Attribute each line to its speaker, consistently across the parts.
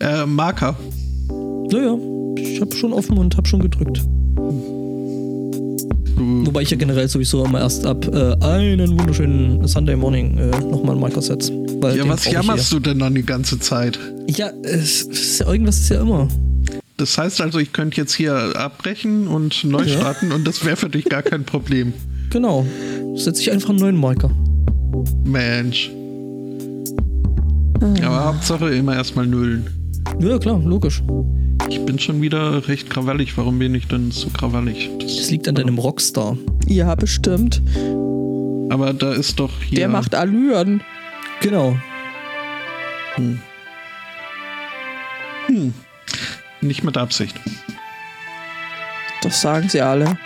Speaker 1: Äh, Marker.
Speaker 2: Naja, ich habe schon offen und habe schon gedrückt. Wobei ich ja generell sowieso immer erst ab äh, einen wunderschönen Sunday Morning äh, nochmal einen Marker setze.
Speaker 1: Ja, was jammerst du denn dann die ganze Zeit?
Speaker 2: Ja, es ist ja, irgendwas ist ja immer.
Speaker 1: Das heißt also, ich könnte jetzt hier abbrechen und neu ja. starten und das wäre für dich gar kein Problem.
Speaker 2: Genau. Setze ich einfach einen neuen Marker.
Speaker 1: Mensch. Ah. Aber Hauptsache immer erstmal nullen.
Speaker 2: Ja, klar, logisch.
Speaker 1: Ich bin schon wieder recht krawallig. Warum bin ich denn so krawallig?
Speaker 2: Das, das liegt an deinem Rockstar.
Speaker 3: Ja, bestimmt.
Speaker 1: Aber da ist doch hier.
Speaker 3: Der macht Allüren.
Speaker 2: Genau.
Speaker 1: Hm. Hm. Nicht mit Absicht.
Speaker 3: Das sagen sie alle.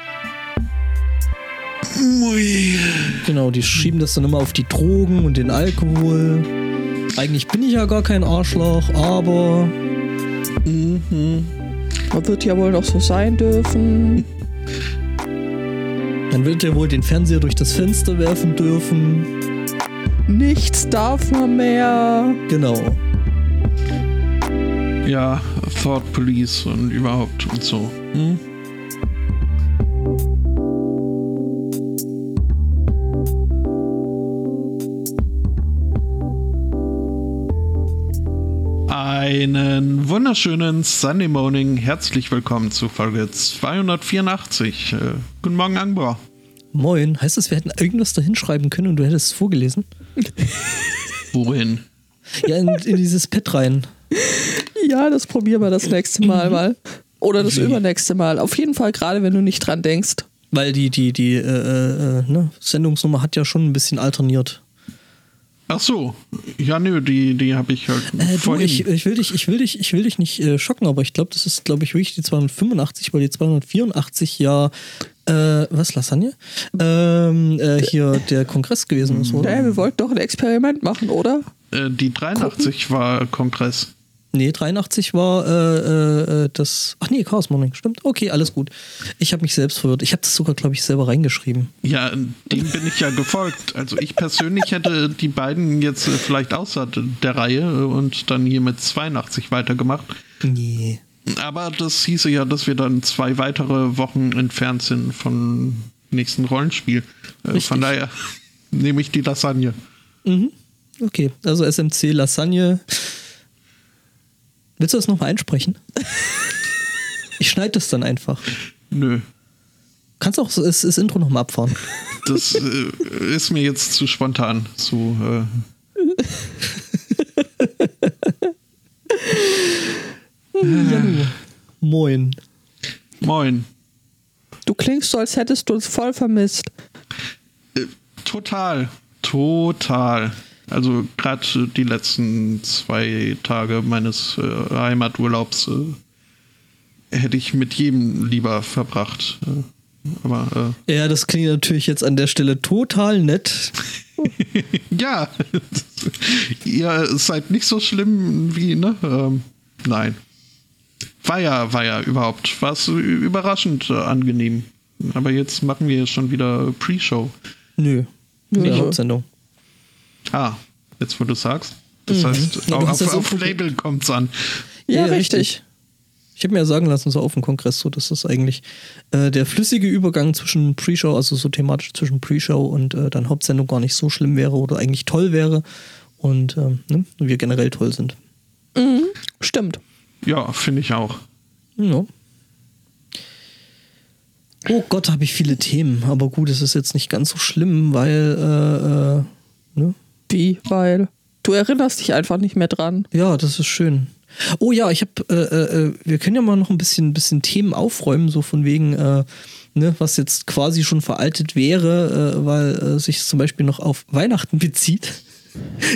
Speaker 2: Ui. Genau, die schieben das dann immer auf die Drogen und den Alkohol. Eigentlich bin ich ja gar kein Arschloch, aber.
Speaker 3: Mhm. Man wird ja wohl noch so sein dürfen.
Speaker 2: Dann wird er wohl den Fernseher durch das Fenster werfen dürfen.
Speaker 3: Nichts darf man mehr.
Speaker 2: Genau.
Speaker 1: Ja, Thought Police und überhaupt und so. Hm? Einen wunderschönen Sunday Morning. Herzlich willkommen zu Folge 284. Äh, guten Morgen, Angbor.
Speaker 2: Moin. Heißt das, wir hätten irgendwas da hinschreiben können und du hättest es vorgelesen?
Speaker 1: Wohin?
Speaker 2: Ja, in, in dieses Pad rein.
Speaker 3: Ja, das probieren wir das nächste Mal mal. Oder das Wie? übernächste Mal. Auf jeden Fall, gerade wenn du nicht dran denkst.
Speaker 2: Weil die, die, die äh, äh, ne? Sendungsnummer hat ja schon ein bisschen alterniert.
Speaker 1: Ach so, ja nö, die, die habe ich halt.
Speaker 2: Äh, du, ich, ich, will dich, ich will dich, ich will dich nicht äh, schocken, aber ich glaube, das ist, glaube ich, wirklich die 285, weil die 284 ja äh, was, Lasagne? Ähm, äh, hier der Kongress gewesen ist, oder?
Speaker 3: Ja, wir wollten doch ein Experiment machen, oder?
Speaker 1: Äh, die 83 Gucken. war Kongress.
Speaker 2: Nee, 83 war äh, äh, das. Ach nee, Chaos Morning, stimmt. Okay, alles gut. Ich habe mich selbst verwirrt. Ich habe das sogar, glaube ich, selber reingeschrieben.
Speaker 1: Ja, dem bin ich ja gefolgt. Also ich persönlich hätte die beiden jetzt äh, vielleicht außer der Reihe und dann hier mit 82 weitergemacht.
Speaker 2: Nee.
Speaker 1: Aber das hieße ja, dass wir dann zwei weitere Wochen entfernt sind vom nächsten Rollenspiel. Äh, von daher nehme ich die Lasagne.
Speaker 2: Mhm. Okay, also SMC Lasagne. Willst du das nochmal einsprechen? ich schneide das dann einfach.
Speaker 1: Nö.
Speaker 2: Kannst auch das, das Intro nochmal abfahren.
Speaker 1: Das äh, ist mir jetzt zu spontan. Zu, äh
Speaker 2: Janu. Moin.
Speaker 1: Moin.
Speaker 3: Du klingst so, als hättest du uns voll vermisst.
Speaker 1: Äh, total. Total. Also gerade die letzten zwei Tage meines äh, Heimaturlaubs äh, hätte ich mit jedem lieber verbracht. Äh, aber,
Speaker 2: äh, ja, das klingt natürlich jetzt an der Stelle total nett.
Speaker 1: ja, ihr seid nicht so schlimm wie, ne? Ähm, nein. War ja, war ja überhaupt, war es überraschend äh, angenehm. Aber jetzt machen wir schon wieder Pre-Show.
Speaker 2: Nö. Nee, Hauptsendung.
Speaker 1: Ah, jetzt wo du sagst. Das mhm. heißt, ja, auf, auf, auf Label kommt es an.
Speaker 2: Ja, ja richtig. richtig. Ich habe mir ja sagen lassen, so auf dem Kongress, so dass das eigentlich äh, der flüssige Übergang zwischen Pre-Show, also so thematisch zwischen Pre-Show und äh, dann Hauptsendung gar nicht so schlimm wäre oder eigentlich toll wäre und ähm, ne, wir generell toll sind.
Speaker 3: Mhm. Stimmt.
Speaker 1: Ja, finde ich auch.
Speaker 2: Ja. Oh Gott, habe ich viele Themen, aber gut, es ist jetzt nicht ganz so schlimm, weil äh, äh ne?
Speaker 3: Wie? Weil du erinnerst dich einfach nicht mehr dran.
Speaker 2: Ja, das ist schön. Oh ja, ich habe, äh, äh, äh, wir können ja mal noch ein bisschen, bisschen Themen aufräumen, so von wegen, äh, ne, was jetzt quasi schon veraltet wäre, äh, weil äh, sich zum Beispiel noch auf Weihnachten bezieht.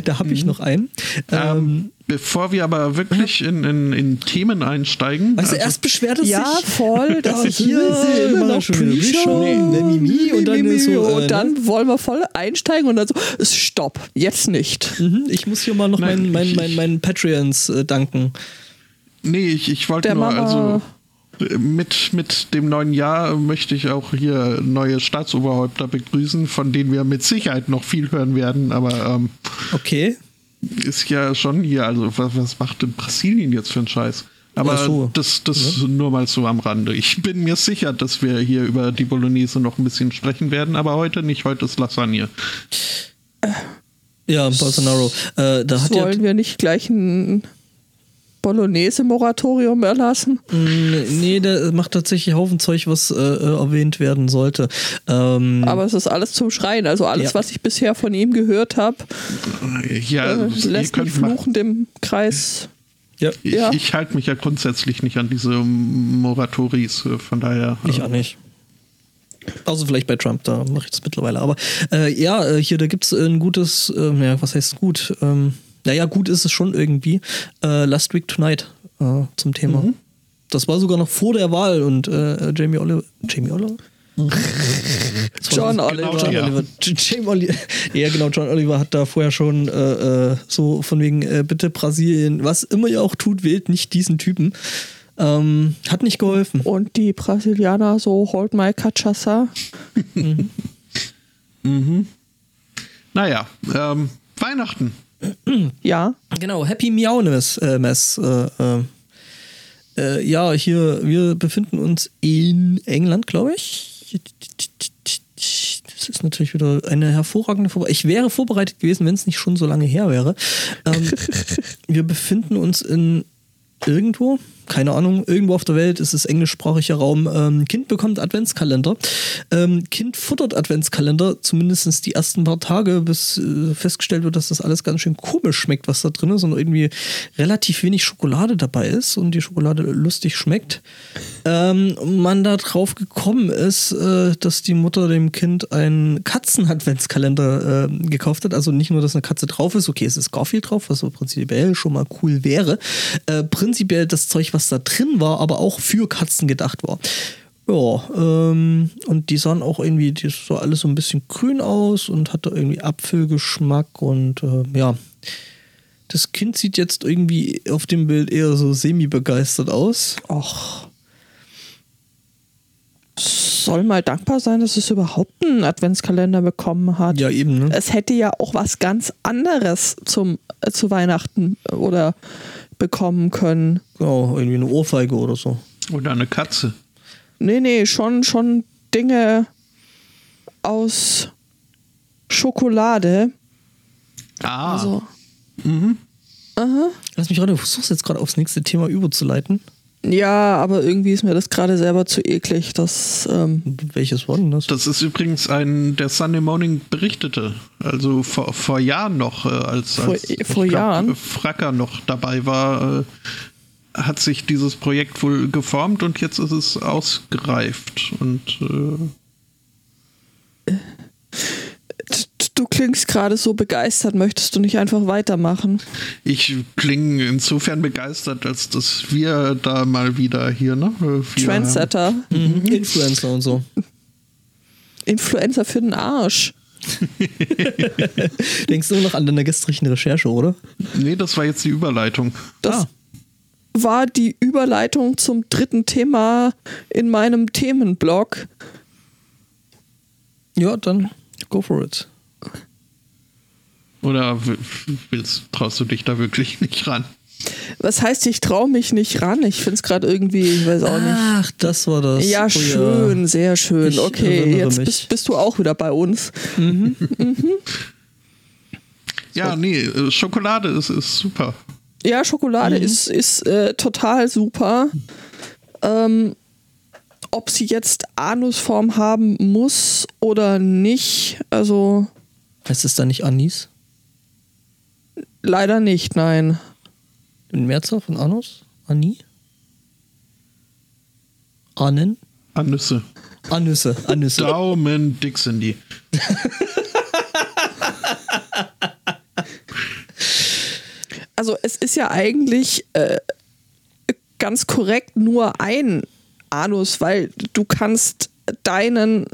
Speaker 2: da habe ich mhm. noch einen.
Speaker 1: Ähm, ähm, bevor wir aber wirklich in, in, in Themen einsteigen.
Speaker 2: Weißt du, also, erst beschwert es
Speaker 3: ja,
Speaker 2: sich.
Speaker 3: voll, dass ich hier immer noch
Speaker 2: Pre-Show nee,
Speaker 3: und dann ist so, und dann ne? wollen wir voll einsteigen und dann so, stopp, jetzt nicht.
Speaker 2: Mhm, ich muss hier mal noch meinen mein, mein, mein Patreons äh, danken.
Speaker 1: Nee, ich, ich wollte nur, Mama also mit, mit dem neuen Jahr möchte ich auch hier neue Staatsoberhäupter begrüßen, von denen wir mit Sicherheit noch viel hören werden, aber ähm,
Speaker 2: Okay.
Speaker 1: Ist ja schon hier, also was, was macht denn Brasilien jetzt für einen Scheiß? Aber
Speaker 2: so.
Speaker 1: das, das nur mal so am Rande. Ich bin mir sicher, dass wir hier über die Bolognese noch ein bisschen sprechen werden, aber heute nicht. Heute ist Lasagne.
Speaker 2: Ja, Bolsonaro. Äh, da hat ja,
Speaker 3: Wollen wir nicht gleich ein Bolognese-Moratorium erlassen?
Speaker 2: Nee, der macht tatsächlich Haufen Zeug, was äh, äh, erwähnt werden sollte. Ähm,
Speaker 3: Aber es ist alles zum Schreien. Also alles,
Speaker 2: Ja.
Speaker 3: was ich bisher von ihm gehört habe,
Speaker 1: Ja,
Speaker 3: äh,
Speaker 1: ihr
Speaker 3: lässt mich fluchend im Kreis.
Speaker 2: ja,
Speaker 1: Ich,
Speaker 3: Ja.
Speaker 1: ich halte mich ja grundsätzlich nicht an diese Moratoris, äh, von daher.
Speaker 2: ich auch nicht. Außer vielleicht bei Trump, da mache ich das mittlerweile. Aber äh, ja, äh, hier, da gibt es ein gutes, äh, ja, was heißt gut? Ähm, naja, gut ist es schon irgendwie. Äh, Last Week Tonight äh, zum Thema. Das war sogar noch vor der Wahl und äh, Jamie Oliver. Jamie Oliver?
Speaker 3: John Oliver.
Speaker 2: John
Speaker 1: ja.
Speaker 2: Oliver. J- Jamie Oliver. Ja, genau, John Oliver hat da vorher schon äh, äh, so von wegen, äh, bitte Brasilien, was immer ihr auch tut, wählt nicht diesen Typen. Ähm, hat nicht geholfen.
Speaker 3: Und die Brasilianer so, hold my cachaça.
Speaker 1: Naja, ähm, Weihnachten.
Speaker 3: Ja.
Speaker 2: Genau, Happy Miaunes äh, Mess. Äh, äh, äh, ja, hier, wir befinden uns in England, glaube ich. Das ist natürlich wieder eine hervorragende Vorbereitung. Ich wäre vorbereitet gewesen, wenn es nicht schon so lange her wäre. Ähm, wir befinden uns in irgendwo, keine Ahnung, irgendwo auf der Welt ist es englischsprachiger Raum. Ähm, kind bekommt Adventskalender. Ähm, kind futtert Adventskalender, zumindest die ersten paar Tage, bis äh, festgestellt wird, dass das alles ganz schön komisch schmeckt, was da drin ist und irgendwie relativ wenig Schokolade dabei ist und die Schokolade lustig schmeckt. Ähm, man da drauf gekommen ist, äh, dass die Mutter dem Kind einen Katzen-Adventskalender äh, gekauft hat. Also nicht nur, dass eine Katze drauf ist, okay, es ist Garfield drauf, was so prinzipiell schon mal cool wäre. Äh, prinzipiell das Zeug, was da drin war, aber auch für Katzen gedacht war. Ja, ähm, und die sahen auch irgendwie, die sah alles so ein bisschen grün aus und hatte irgendwie Apfelgeschmack und äh, ja. Das Kind sieht jetzt irgendwie auf dem Bild eher so semi-begeistert aus.
Speaker 3: Och. Soll mal dankbar sein, dass es überhaupt einen Adventskalender bekommen hat.
Speaker 2: Ja, eben, ne?
Speaker 3: Es hätte ja auch was ganz anderes zum, äh, zu Weihnachten oder bekommen können.
Speaker 2: Genau, irgendwie eine Ohrfeige oder so.
Speaker 1: Oder eine Katze.
Speaker 3: Nee, nee, schon, schon Dinge aus Schokolade.
Speaker 1: Ah,
Speaker 3: Also,
Speaker 2: Lass mich gerade, du versuchst jetzt gerade aufs nächste Thema überzuleiten.
Speaker 3: Ja, aber irgendwie ist mir das gerade selber zu eklig. Das, ähm,
Speaker 2: Welches war denn das?
Speaker 1: das ist übrigens ein, der Sunday Morning berichtete. Also vor, vor Jahren noch, äh, als,
Speaker 3: Vor-
Speaker 1: als
Speaker 3: vor Jahren?
Speaker 1: Fracker noch dabei war, äh, hat sich dieses Projekt wohl geformt und jetzt ist es ausgereift. Und äh,
Speaker 3: t- du klingst gerade so begeistert. Möchtest du nicht einfach weitermachen?
Speaker 1: ich klinge insofern begeistert, als dass wir da mal wieder hier, ne? Wir
Speaker 3: Trendsetter,
Speaker 2: Mhm. Influencer und so.
Speaker 3: Influencer für den Arsch.
Speaker 2: Denkst du noch an deine gestrigen Recherche, oder?
Speaker 1: Nee, das war jetzt die Überleitung.
Speaker 3: Das
Speaker 2: Ah.
Speaker 3: war die Überleitung zum dritten Thema in meinem Themenblog.
Speaker 2: Ja, dann go for it.
Speaker 1: Oder willst, traust du dich da wirklich nicht ran?
Speaker 3: Was heißt, ich traue mich nicht ran? Ich finde es gerade irgendwie, ich weiß auch nicht.
Speaker 2: Ach, das war das.
Speaker 3: Ja,
Speaker 2: Oh
Speaker 3: schön, sehr schön.
Speaker 2: Ich
Speaker 3: okay, jetzt bist, bist du auch wieder bei uns.
Speaker 1: Ja, nee, äh, Schokolade ist, ist super.
Speaker 3: Ja, Schokolade ist, ist äh, total super. Ähm, ob sie jetzt Anusform haben muss oder nicht, also
Speaker 2: Heißt es da nicht Anis?
Speaker 3: Leider nicht, nein.
Speaker 2: In Mehrzahl von Anus? Ani? Anen?
Speaker 1: Anüsse.
Speaker 2: Anüsse, Anüsse.
Speaker 1: Daumen dick sind die.
Speaker 3: Also es ist ja eigentlich äh, ganz korrekt nur ein Anus, weil du kannst deinen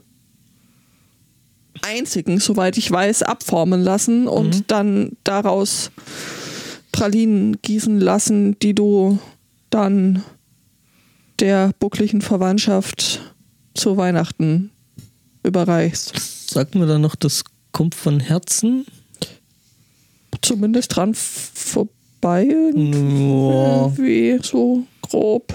Speaker 3: einzigen, soweit ich weiß, abformen lassen und dann daraus Pralinen gießen lassen, die du dann der buckligen Verwandtschaft zu Weihnachten überreichst.
Speaker 2: Sagt mir dann noch, das kommt von Herzen?
Speaker 3: zumindest dran vorbei.
Speaker 2: Ja.
Speaker 3: Irgendwie so grob.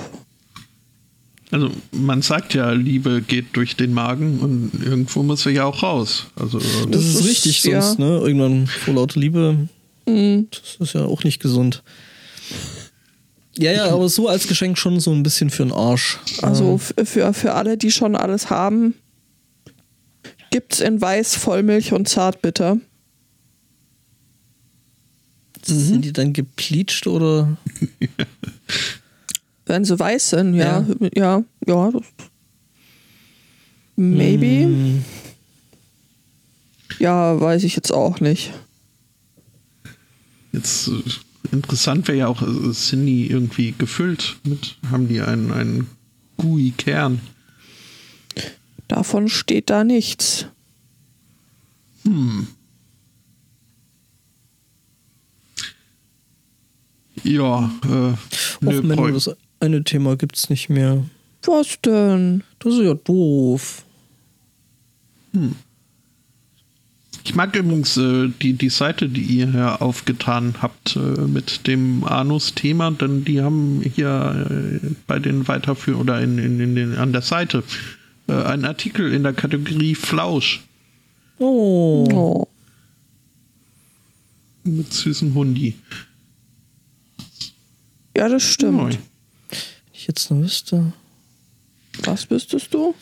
Speaker 1: Also man sagt ja, Liebe geht durch den Magen und irgendwo muss sie ja auch raus. Also
Speaker 2: Das
Speaker 3: Das
Speaker 2: ist
Speaker 3: ist-
Speaker 2: richtig,
Speaker 3: ja.
Speaker 2: sonst, ne? Irgendwann vor lauter Liebe,
Speaker 3: Mhm.
Speaker 2: das ist ja auch nicht gesund. Ja, ja, aber so als Geschenk schon so ein bisschen für den Arsch.
Speaker 3: Also f- für, für alle, die schon alles haben, gibt's in Weiß, Vollmilch und Zartbitter.
Speaker 2: Sind die dann gepleacht oder?
Speaker 3: Wenn sie weiß sind, ja.
Speaker 2: Ja.
Speaker 3: Ja, ja. Maybe.
Speaker 2: Hm,
Speaker 3: Ja, weiß ich jetzt auch nicht.
Speaker 1: jetzt äh, interessant wäre ja auch, äh, sind die irgendwie gefüllt mit, haben die einen, einen GUI-Kern?
Speaker 3: Davon steht da nichts.
Speaker 1: Ja, äh,
Speaker 2: Och,
Speaker 1: nö,
Speaker 2: eine Thema gibt's nicht mehr.
Speaker 3: Was denn?
Speaker 2: Das ist ja doof.
Speaker 1: Ich mag übrigens äh, die, die Seite, die ihr hier aufgetan habt äh, mit dem Anus-Thema, denn die haben hier äh, bei den Weiterführungen oder in, in, in den, an der Seite äh, einen Artikel in der Kategorie Flausch
Speaker 2: Oh.
Speaker 3: Oh.
Speaker 1: mit süßen Hundi.
Speaker 3: Ja, das stimmt.
Speaker 1: Neu.
Speaker 2: Ich jetzt nur wüsste.
Speaker 3: Was wüsstest du?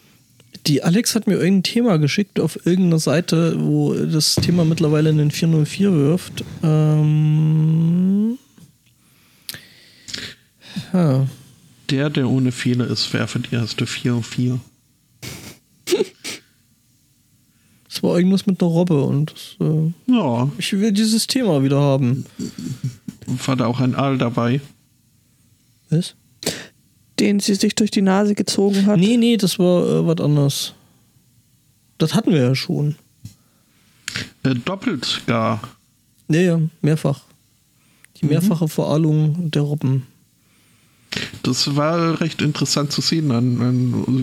Speaker 2: Die Alex hat mir irgendein Thema geschickt auf irgendeiner Seite, wo das Thema mittlerweile in den 404 wirft. Ähm. Ja.
Speaker 1: Der, der ohne Fehler ist, werfe die erste 4 auf 4.
Speaker 2: Es war irgendwas mit einer Robbe und das, äh,
Speaker 1: Ja,
Speaker 2: ich will dieses Thema wieder haben.
Speaker 1: war da auch ein Aal dabei.
Speaker 2: Was?
Speaker 3: Den sie sich durch die Nase gezogen hat.
Speaker 2: Nee, nee, das war äh, was anderes. Das hatten wir ja schon.
Speaker 1: Äh, doppelt gar.
Speaker 2: Nee, ja, mehrfach. Die mehrfache Veralung der Robben.
Speaker 1: Das war recht interessant zu sehen.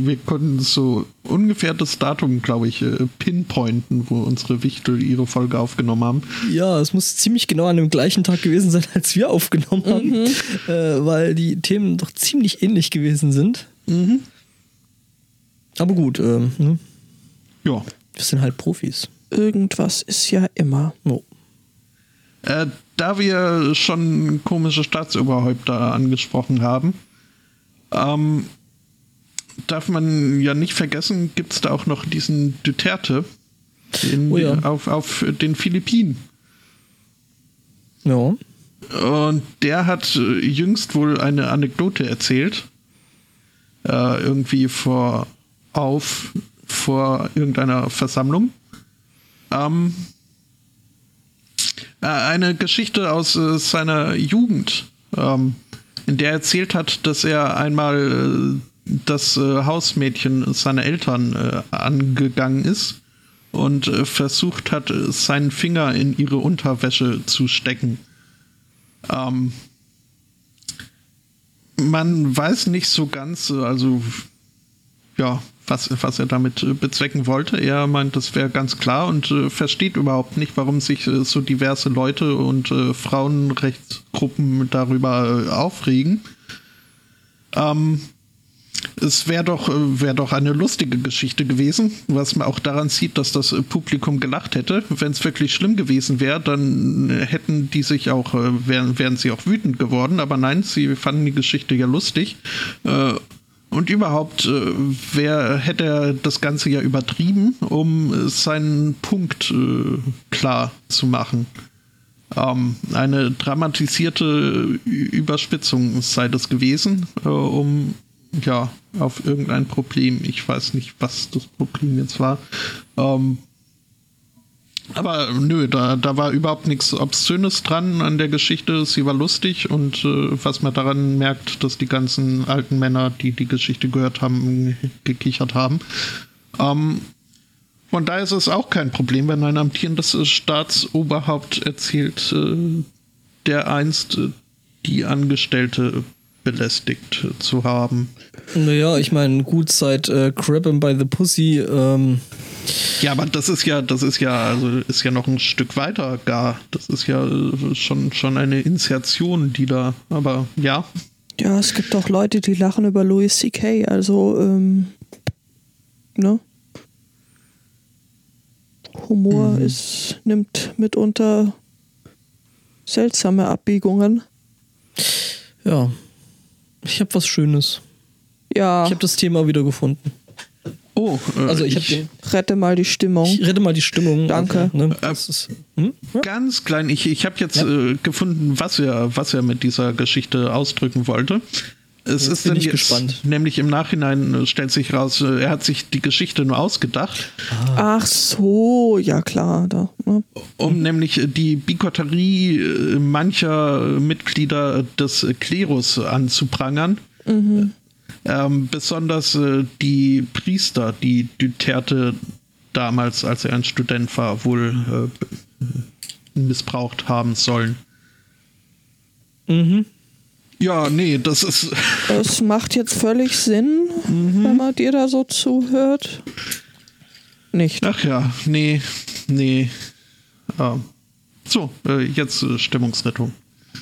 Speaker 1: Wir konnten so ungefähr das Datum, glaube ich, äh, pinpointen, wo unsere Wichtel ihre Folge aufgenommen haben.
Speaker 2: Ja, es muss ziemlich genau an dem gleichen Tag gewesen sein, als wir aufgenommen haben, äh, weil die Themen doch ziemlich ähnlich gewesen sind. Aber gut, ähm, ne?
Speaker 1: Ja.
Speaker 2: wir sind halt Profis.
Speaker 3: Irgendwas ist ja immer.
Speaker 2: Oh.
Speaker 1: Äh, da wir schon komische Staatsoberhäupter angesprochen haben, ähm, darf man ja nicht vergessen, gibt es da auch noch diesen Duterte in,
Speaker 2: Oh ja.
Speaker 1: auf, auf den Philippinen.
Speaker 2: Ja.
Speaker 1: Und der hat äh, jüngst wohl eine Anekdote erzählt. Äh, irgendwie vor auf vor irgendeiner Versammlung. Ähm, äh, eine Geschichte aus äh, seiner Jugend, ähm, in der er erzählt hat, dass er einmal äh, das äh, Hausmädchen seiner Eltern äh, angegangen ist und äh, versucht hat, äh, seinen Finger in ihre Unterwäsche zu stecken. Ähm, man weiß nicht so ganz, äh, also ja, was, was er damit äh, bezwecken wollte. Er meint, das wäre ganz klar und äh, versteht überhaupt nicht, warum sich äh, so diverse Leute und äh, Frauenrechtsgruppen darüber äh, aufregen. Ähm, es wäre doch, äh, wär doch eine lustige Geschichte gewesen, was man auch daran sieht, dass das Publikum gelacht hätte. Wenn es wirklich schlimm gewesen wäre, dann hätten die sich auch, wären, wären sie auch wütend geworden. Aber nein, sie fanden die Geschichte ja lustig. Und überhaupt äh, wer, hätte das Ganze ja übertrieben, um seinen Punkt äh, klar zu machen. Ähm, eine dramatisierte Überspitzung sei das gewesen, äh, um ja auf irgendein Problem, ich weiß nicht, was das Problem jetzt war. Ähm, aber nö, da, da war überhaupt nichts Obszönes dran an der Geschichte. Sie war lustig und äh, was man daran merkt, dass die ganzen alten Männer, die die Geschichte gehört haben, gekichert haben. Ähm, von daher ist es auch kein Problem, wenn ein amtierendes Staatsoberhaupt erzählt, äh, der einst äh, die Angestellte belästigt äh, zu haben.
Speaker 2: Naja, ich meine, gut, seit äh, 'em by the Pussy ähm,
Speaker 1: Ja, aber das ist ja, das ist ja, also ist ja noch ein Stück weiter gar. Das ist ja äh, schon, schon eine Initiation, die da, aber ja.
Speaker 3: Ja, es gibt auch Leute, die lachen über Louis C.K., also, ähm, ne? Humor ist, nimmt mitunter seltsame Abbiegungen.
Speaker 2: Ja. Ich habe was Schönes.
Speaker 3: Ja,
Speaker 2: Ich habe das Thema wieder gefunden.
Speaker 1: Oh, äh,
Speaker 2: Also ich, habe
Speaker 3: rette mal die Stimmung.
Speaker 2: Ich rette mal die Stimmung.
Speaker 3: Danke.
Speaker 2: Also, ne, das ist, hm? ja.
Speaker 1: ganz klein. Ich, ich habe jetzt äh, gefunden, was er, was er mit dieser Geschichte ausdrücken wollte. Es
Speaker 2: Jetzt
Speaker 1: ist
Speaker 2: bin
Speaker 1: dann
Speaker 2: ich
Speaker 1: jetzt,
Speaker 2: gespannt.
Speaker 1: nämlich im Nachhinein äh, stellt sich raus, äh, er hat sich die Geschichte nur ausgedacht,
Speaker 3: Ach so, ja klar. Da, ne?
Speaker 1: um nämlich äh, die Bigotterie äh, mancher äh, Mitglieder des äh, Klerus anzuprangern. Ähm, besonders äh, die Priester, die Duterte damals, als er ein Student war, wohl äh, missbraucht haben sollen.
Speaker 2: Mhm.
Speaker 1: Ja, nee, das ist.
Speaker 3: Das macht jetzt völlig Sinn, wenn man dir da so zuhört. Nicht.
Speaker 1: Ach ja, nee, nee. Ähm, so, äh, jetzt äh, Stimmungsrettung.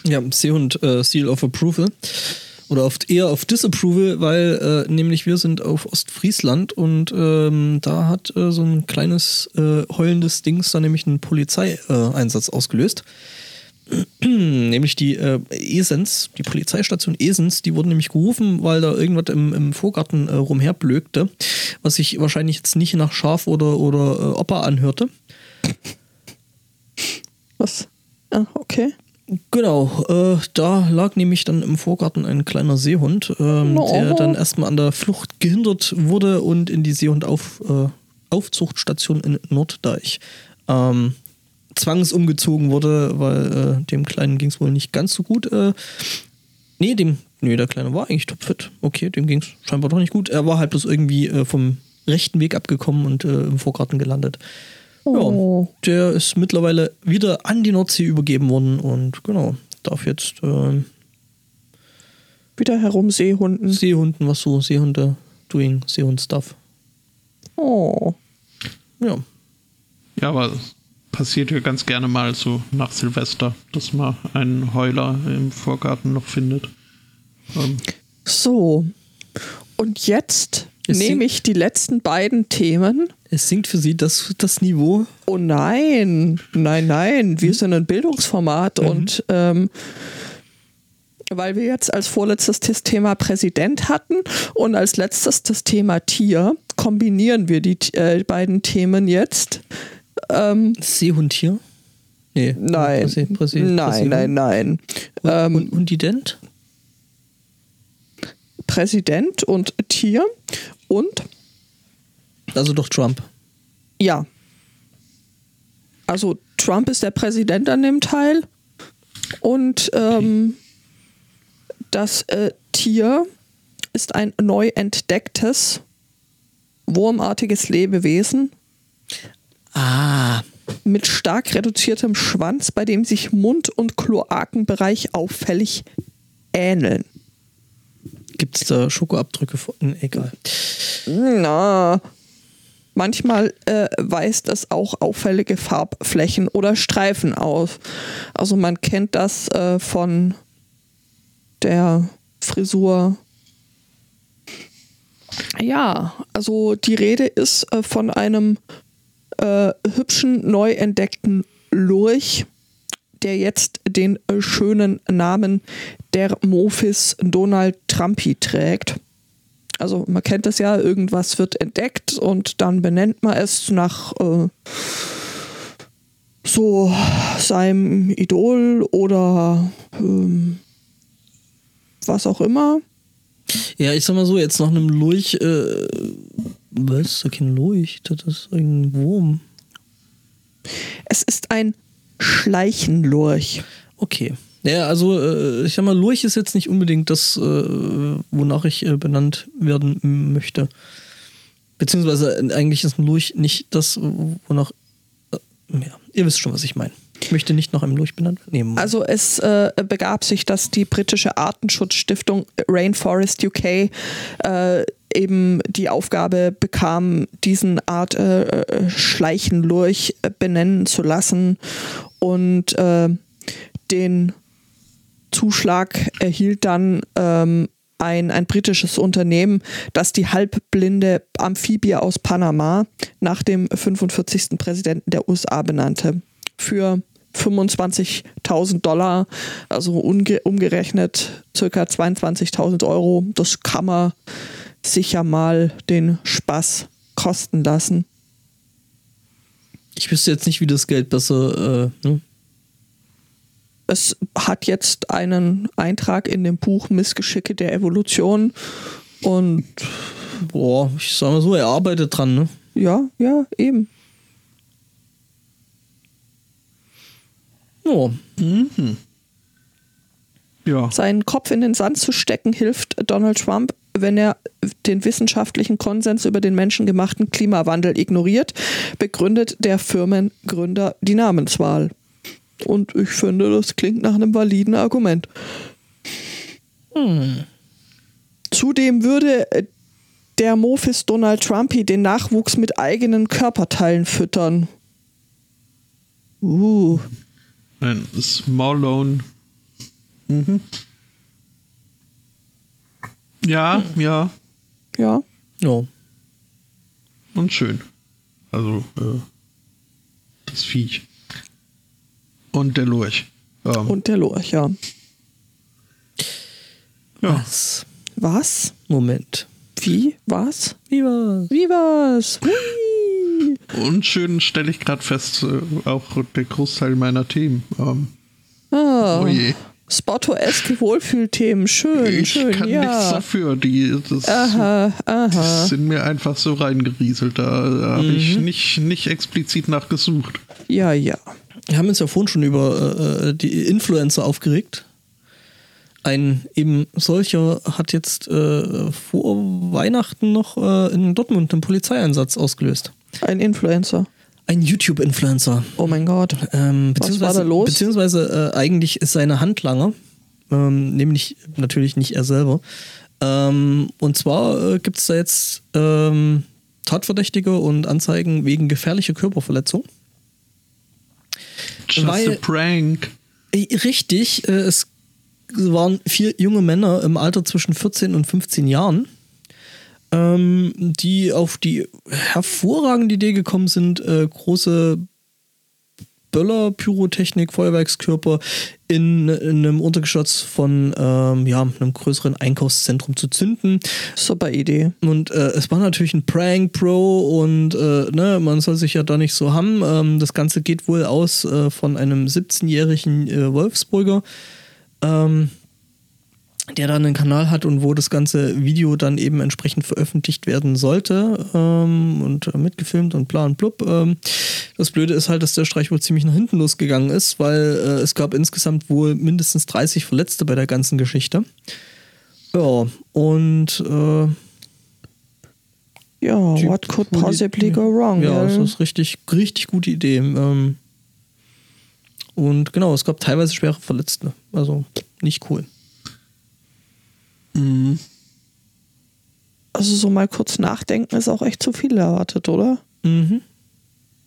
Speaker 2: Ja, Seehund äh, Seal of Approval. Oder oft eher auf Disapproval, weil äh, nämlich wir sind auf Ostfriesland und ähm, da hat äh, so ein kleines äh, heulendes Dings da nämlich einen Polizeieinsatz äh, ausgelöst. nämlich die äh, Esens, die Polizeistation Esens, die wurden nämlich gerufen, weil da irgendwas im, im Vorgarten äh, rumherblökte, was sich wahrscheinlich jetzt nicht nach Schaf oder, oder Opa anhörte.
Speaker 3: Was? Ah, okay.
Speaker 2: Genau, äh, da lag nämlich dann im Vorgarten ein kleiner Seehund, ähm, der dann erstmal an der Flucht gehindert wurde und in die Seehundaufzuchtstation äh, in Norddeich ähm, zwangsumgezogen wurde, weil äh, dem Kleinen ging es wohl nicht ganz so gut. Äh, nee, dem, nee, der Kleine war eigentlich topfit. Okay, dem ging es scheinbar doch nicht gut. Er war halt bloß irgendwie äh, vom rechten Weg abgekommen und äh, im Vorgarten gelandet.
Speaker 3: Oh.
Speaker 2: Ja, der ist mittlerweile wieder an die Nordsee übergeben worden und genau, darf jetzt ähm,
Speaker 3: Wieder herum Seehunden.
Speaker 2: Seehunden, was so Seehunde doing, Seehund-Stuff.
Speaker 3: Oh.
Speaker 2: Ja.
Speaker 1: Ja, aber es passiert ja ganz gerne mal so nach Silvester, dass man einen Heuler im Vorgarten noch findet. Ähm,
Speaker 3: So. Und jetzt
Speaker 2: Es
Speaker 3: nehme ich die letzten beiden Themen.
Speaker 2: Es sinkt für sie das, das Niveau.
Speaker 3: Oh nein, nein, nein, wir sind ein Bildungsformat und ähm, weil wir jetzt als vorletztes das Thema Präsident hatten und als letztes das Thema Tier, kombinieren wir die äh, beiden Themen jetzt. Ähm,
Speaker 2: Seehund hier? Nee.
Speaker 3: nein,
Speaker 2: Präsi- Präsi-
Speaker 3: nein,
Speaker 2: Präsi-
Speaker 3: nein, nein.
Speaker 2: Und,
Speaker 3: Ähm,
Speaker 2: und, und die Dent?
Speaker 3: Präsident und Tier und
Speaker 2: Also doch Trump.
Speaker 3: Ja. Also Trump ist der Präsident an dem Teil und ähm, das äh, Tier ist ein neu entdecktes wurmartiges Lebewesen
Speaker 2: Ah.
Speaker 3: mit stark reduziertem Schwanz, bei dem sich Mund- und Kloakenbereich auffällig ähneln.
Speaker 2: Gibt es da Schokoabdrücke von? Hm, Egal.
Speaker 3: Na, manchmal äh, weist es auch auffällige Farbflächen oder Streifen aus. Also man kennt das äh, von der Frisur. Ja, also die Rede ist äh, von einem äh, hübschen, neu entdeckten Lurch, der jetzt den schönen Namen der Mophis Donald Trumpi trägt. Also man kennt das ja, irgendwas wird entdeckt und dann benennt man es nach äh, so seinem Idol oder ähm, was auch immer.
Speaker 2: Ja, ich sag mal so, jetzt nach einem Lurch, äh, was ist da kein Lurch? Das ist ein Wurm.
Speaker 3: Es ist ein Schleichenlurch.
Speaker 2: Okay. Ja, also äh, ich sag mal, Lurch ist jetzt nicht unbedingt das, äh, wonach ich äh, benannt werden möchte. Beziehungsweise eigentlich ist ein Lurch nicht das, wonach. Ja, ihr wisst schon, was ich meine. Ich möchte nicht nach einem Lurch benannt werden. Nee.
Speaker 3: Also es äh, begab sich, dass die britische Artenschutzstiftung Rainforest UK äh, eben die Aufgabe bekam, diesen Art äh, Schleichenlurch benennen zu lassen und äh, den Zuschlag erhielt dann ähm, ein, ein britisches Unternehmen, das die halbblinde Amphibie aus Panama nach dem 45. Präsidenten der USA benannte. Für 25.000 Dollar, also umgerechnet circa 22.000 Euro. Das kann man sich ja mal den Spaß kosten lassen.
Speaker 2: Ich wüsste jetzt nicht, wie das Geld besser. Äh, ne?
Speaker 3: Es hat jetzt einen Eintrag in dem Buch Missgeschicke der Evolution und.
Speaker 2: Boah, ich sag mal so, er arbeitet dran, ne?
Speaker 3: Ja, ja, eben.
Speaker 2: Oh. Mhm.
Speaker 3: Ja. Seinen Kopf in den Sand zu stecken hilft Donald Trump, wenn er den wissenschaftlichen Konsens über den menschengemachten Klimawandel ignoriert, begründet der Firmengründer die Namenswahl. Und ich finde, das klingt nach einem validen Argument. Hm. Zudem würde der Mofis Donald Trumpy den Nachwuchs mit eigenen Körperteilen füttern.
Speaker 1: Uh. Ein Smallone. Mhm. Ja, hm. ja.
Speaker 3: Ja.
Speaker 2: Ja.
Speaker 1: Und schön. Also, äh, das Viech. Und der Lurch.
Speaker 3: Ähm. Und der Lurch, ja.
Speaker 2: ja. Was?
Speaker 3: Was?
Speaker 2: Moment.
Speaker 3: Wie? Was?
Speaker 2: Wie was?
Speaker 3: Wie was? Hui.
Speaker 1: Und schön stelle ich gerade fest, äh, auch der Großteil meiner Themen. Ähm,
Speaker 3: oh, oh je. Spotto-eske Wohlfühlthemen, schön,
Speaker 1: ich
Speaker 3: schön,
Speaker 1: kann
Speaker 3: ja.
Speaker 1: nichts dafür. Die, das,
Speaker 3: aha, aha.
Speaker 1: sind mir einfach so reingerieselt. Da, da habe mhm. ich nicht, nicht explizit nachgesucht.
Speaker 3: Ja, ja.
Speaker 2: Wir haben uns ja vorhin schon über äh, die Influencer aufgeregt. Ein eben solcher hat jetzt äh, vor Weihnachten noch äh, in Dortmund einen Polizeieinsatz ausgelöst.
Speaker 3: Ein Influencer.
Speaker 2: Ein YouTube-Influencer.
Speaker 3: Oh mein Gott.
Speaker 2: Ähm, Was war da los? Beziehungsweise äh, eigentlich ist seine Handlanger, ähm, nämlich natürlich nicht er selber. Ähm, und zwar äh, gibt es da jetzt ähm, Tatverdächtige und Anzeigen wegen gefährlicher Körperverletzung.
Speaker 1: Just Weil, a prank.
Speaker 2: Äh, richtig, äh, es waren vier junge Männer im Alter zwischen 14 und 15 Jahren ähm, die auf die hervorragende Idee gekommen sind, äh, große Böller, Pyrotechnik, Feuerwerkskörper in, in einem Untergeschoss von ähm, ja, einem größeren Einkaufszentrum zu zünden.
Speaker 3: Super Idee.
Speaker 2: Und äh, es war natürlich ein Prank, Bro, und äh, ne, man soll sich ja da nicht so haben. Ähm, das Ganze geht wohl aus äh, von einem 17-jährigen äh, Wolfsburger. Ähm, der dann einen Kanal hat und wo das ganze Video dann eben entsprechend veröffentlicht werden sollte ähm, und äh, mitgefilmt und bla und blub. Ähm, das Blöde ist halt, dass der Streich wohl ziemlich nach hinten losgegangen ist, weil äh, es gab insgesamt wohl mindestens 30 Verletzte bei der ganzen Geschichte. Ja, und äh,
Speaker 3: ja, what could possibly go wrong?
Speaker 2: Ja, das ist richtig, richtig gute Idee. Ähm, und genau, es gab teilweise schwere Verletzte. Also nicht cool.
Speaker 3: Mhm. Also so mal kurz nachdenken ist auch echt zu viel erwartet, oder?
Speaker 2: Mhm.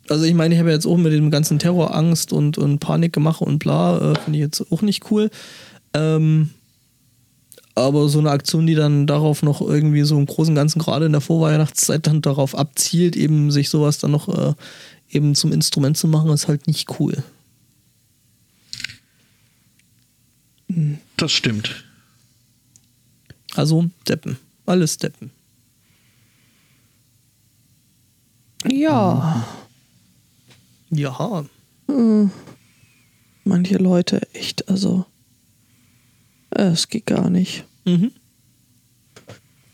Speaker 2: Also ich meine, ich habe jetzt auch mit dem ganzen Terrorangst und, und Panikgemache und bla, äh, finde ich jetzt auch nicht cool. Ähm, aber so eine Aktion, die dann darauf noch irgendwie so im Großen Ganzen gerade in der Vorweihnachtszeit dann darauf abzielt, eben sich sowas dann noch äh, eben zum Instrument zu machen, ist halt nicht cool.
Speaker 1: Das stimmt.
Speaker 2: Also Deppen. Alles Deppen.
Speaker 3: Ja.
Speaker 2: Ja.
Speaker 3: Hm. Manche Leute echt, also. Es geht gar nicht.
Speaker 2: Mhm.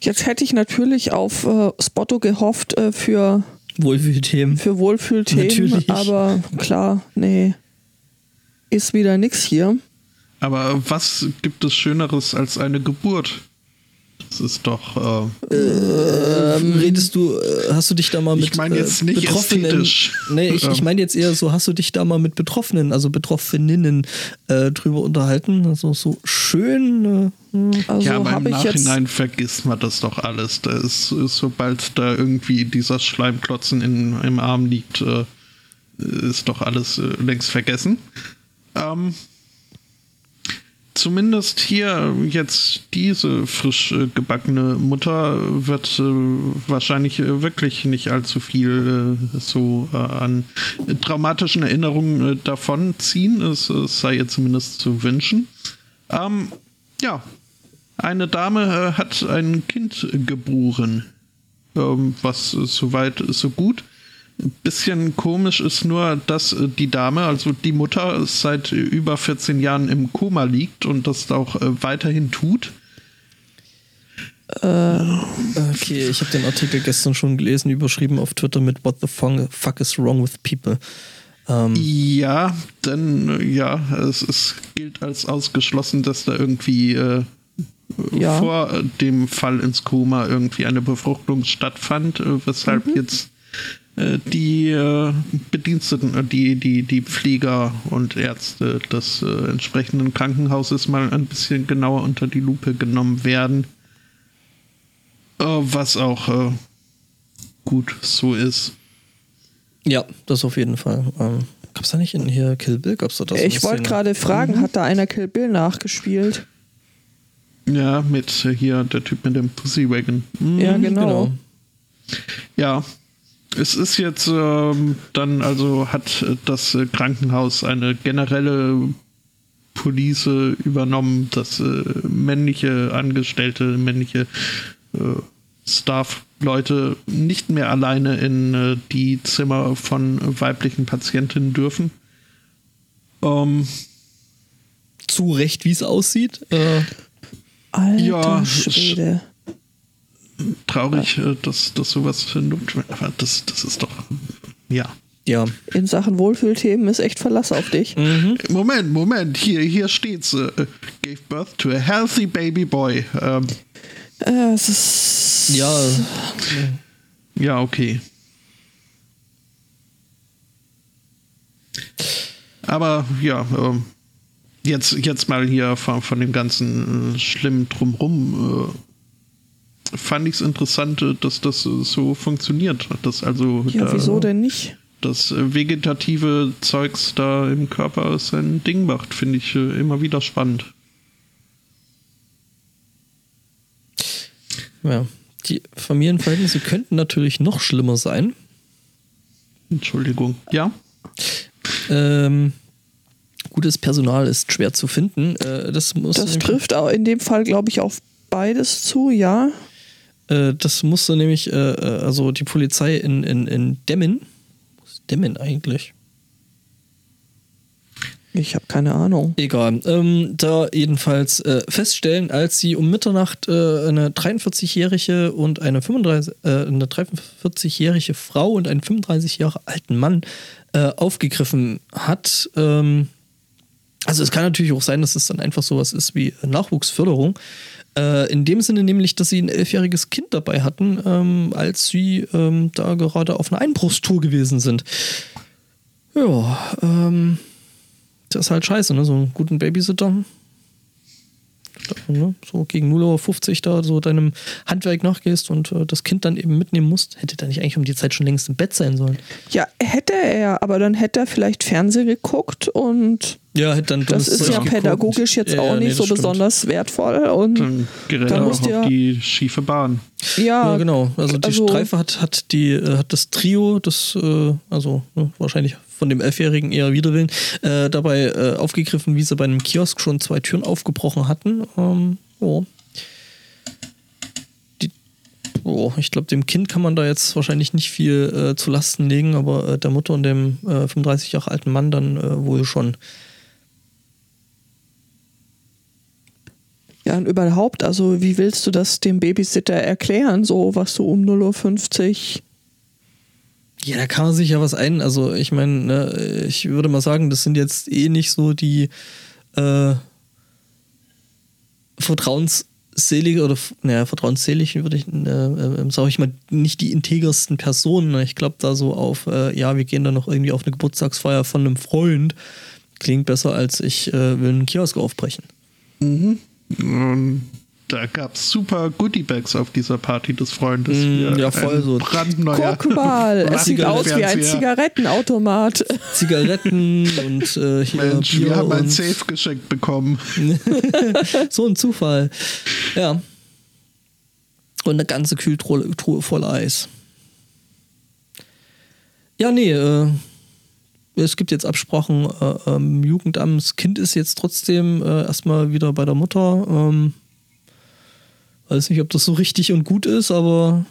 Speaker 3: Jetzt hätte ich natürlich auf äh, Spotto gehofft äh, für
Speaker 2: Wohlfühlthemen.
Speaker 3: Für Wohlfühlthemen, natürlich. aber klar, nee. Ist wieder nix hier.
Speaker 1: Aber was gibt es Schöneres als eine Geburt? Das ist doch.
Speaker 2: Äh, ähm, redest du, äh, hast du dich da mal mit
Speaker 1: ich mein jetzt äh, nicht Betroffenen? Ästhetisch.
Speaker 2: Nee, ich, ich meine jetzt eher so, hast du dich da mal mit Betroffenen, also Betroffeninnen äh, drüber unterhalten? Also so schön.
Speaker 3: Äh, also Also
Speaker 1: ja, aber im
Speaker 3: ich jetzt.
Speaker 1: Nachhinein vergisst man das doch alles. Da ist, ist, sobald da irgendwie dieser Schleimklotzen in, im Arm liegt, äh, ist doch alles längst vergessen. Ähm, zumindest hier jetzt diese frisch äh, gebackene Mutter wird äh, wahrscheinlich äh, wirklich nicht allzu viel äh, so äh, an traumatischen Erinnerungen äh, davon ziehen. Es, es sei ihr zumindest zu wünschen. Ähm, ja, eine Dame hat ein Kind geboren. Ähm, was soweit so gut. Ein bisschen komisch ist nur, dass äh, die Dame, also die Mutter, seit äh, über 14 Jahren im Koma liegt und das auch äh, weiterhin tut.
Speaker 2: Okay, ich habe den Artikel gestern schon gelesen, überschrieben auf Twitter mit What the fuck is wrong with people? Ähm,
Speaker 1: Ja, denn äh, ja, es, es gilt als ausgeschlossen, dass da irgendwie äh,
Speaker 3: Ja.
Speaker 1: vor äh, dem Fall ins Koma irgendwie eine Befruchtung stattfand, äh, weshalb jetzt äh, die äh, Bediensteten, äh, die, die, die Pfleger und Ärzte des äh, entsprechenden Krankenhauses mal ein bisschen genauer unter die Lupe genommen werden. Äh, was auch äh, gut so ist.
Speaker 2: ja, das auf jeden Fall. Ähm, gab's da nicht in hier Kill Bill? Gab's da das?
Speaker 3: Ich wollte gerade fragen,
Speaker 1: Mhm.
Speaker 3: hat da einer Kill Bill nachgespielt?
Speaker 1: Ja, mit äh, hier der Typ mit dem Pussy Wagon. Mhm.
Speaker 3: Ja, genau.
Speaker 1: Ja, es ist jetzt ähm, dann, also hat das äh, Krankenhaus eine generelle Police übernommen, dass äh, männliche Angestellte, männliche äh, Staff-Leute nicht mehr alleine in äh, die Zimmer von weiblichen Patientinnen dürfen. Ähm,
Speaker 2: Zu Recht, wie es aussieht. Äh,
Speaker 3: Alter
Speaker 1: Ja,
Speaker 3: Schwede.
Speaker 1: Traurig, äh, dass, dass sowas notwendig aber das, das ist doch, ja.
Speaker 2: ja.
Speaker 3: In Sachen Wohlfühlthemen ist echt Verlass auf dich.
Speaker 1: Mhm. Moment, Moment, hier, hier steht's. Äh, gave birth to a healthy baby boy. Ähm,
Speaker 3: Äh, es ist.
Speaker 2: Ja,
Speaker 1: ja, okay. Aber ja, ähm, jetzt, jetzt mal hier von, von dem ganzen äh, schlimmen Drumrum. Äh, fand ich es interessant, äh, dass das äh, so funktioniert. Dass also
Speaker 3: Ja,
Speaker 1: da-
Speaker 3: wieso denn nicht?
Speaker 1: das äh, vegetative Zeugs da im Körper sein Ding macht, finde ich immer wieder spannend.
Speaker 2: ja. Die Familienverhältnisse könnten natürlich noch schlimmer sein.
Speaker 1: Entschuldigung. Ja?
Speaker 2: Ähm, gutes Personal ist schwer zu finden. Äh, das muss
Speaker 3: Das trifft auch in dem Fall, glaube ich, auf beides zu, ja.
Speaker 2: Äh, das musste nämlich, äh, äh, also die Polizei in, in, in Demmin, wo ist Demmin eigentlich?
Speaker 3: Ich habe keine Ahnung.
Speaker 2: Egal. Ähm, da jedenfalls äh, feststellen, als sie um Mitternacht äh, eine 43-jährige und eine 35, äh, eine 43-jährige Frau und einen 35 Jahre alten Mann äh, aufgegriffen hat. Ähm, also es kann natürlich auch sein, dass es dann einfach sowas ist wie Nachwuchsförderung. Äh, in dem Sinne nämlich, dass sie ein elfjähriges Kind dabei hatten, ähm, als sie ähm, da gerade auf einer Einbruchstour gewesen sind. Ja, ähm, das ist halt scheiße, ne? So einen guten Babysitter. Ne? So gegen 0,50 Uhr da so deinem Handwerk nachgehst und äh, das Kind dann eben mitnehmen musst, hätte da nicht eigentlich um die Zeit schon längst im Bett sein sollen.
Speaker 3: Ja, hätte er, aber dann hätte er vielleicht Fernsehen geguckt und
Speaker 2: Ja, hätte dann
Speaker 3: das ist ja pädagogisch jetzt auch nicht so besonders wertvoll. Und
Speaker 1: Dann gerät
Speaker 3: Da
Speaker 1: er auch
Speaker 3: musst du ja-
Speaker 1: auf die schiefe Bahn.
Speaker 3: ja,
Speaker 2: Ja, genau. Also die
Speaker 3: also-
Speaker 2: Streife hat, hat, die, äh, hat das Trio, das, äh, also ne, wahrscheinlich von dem Elfjährigen eher Widerwillen, äh, dabei äh, aufgegriffen, wie sie bei einem Kiosk schon zwei Türen aufgebrochen hatten. Ähm, oh. Die, oh, ich glaube, dem Kind kann man da jetzt wahrscheinlich nicht viel äh, zu Lasten legen, aber äh, der Mutter und dem äh, 35 Jahre alten Mann dann äh, wohl schon.
Speaker 3: ja, und überhaupt, also wie willst du das dem Babysitter erklären, so was du um 0.50 Uhr
Speaker 2: Ja, da kann man sich ja was ein. Also ich meine, ne, ich würde mal sagen, das sind jetzt eh nicht so die äh, vertrauensselige oder naja, vertrauensselig würde ich, äh, äh, sage ich mal, nicht die integersten Personen. Ich glaube da so auf, äh, ja, wir gehen da noch irgendwie auf eine Geburtstagsfeier von einem Freund. Klingt besser als ich äh, will einen Kiosk aufbrechen.
Speaker 1: Ähm, da gab es super Goodiebags auf dieser Party des Freundes.
Speaker 2: Mm, ja, voll
Speaker 1: ein
Speaker 2: so.
Speaker 1: Brandneuer.
Speaker 3: Guck mal, es sieht aus wie ein. Zigarettenautomat.
Speaker 2: Zigaretten und äh, hier
Speaker 1: Mensch,
Speaker 2: Bier
Speaker 1: wir haben ein Safe geschenkt bekommen.
Speaker 2: so ein Zufall. Ja. Und eine ganze Kühltruhe Truhe voll Eis. Ja, nee, äh, es gibt jetzt Absprachen. Äh, ähm, Jugendamt, das Kind ist jetzt trotzdem äh, erstmal wieder bei der Mutter. Ähm, weiß nicht, ob das so richtig und gut ist, aber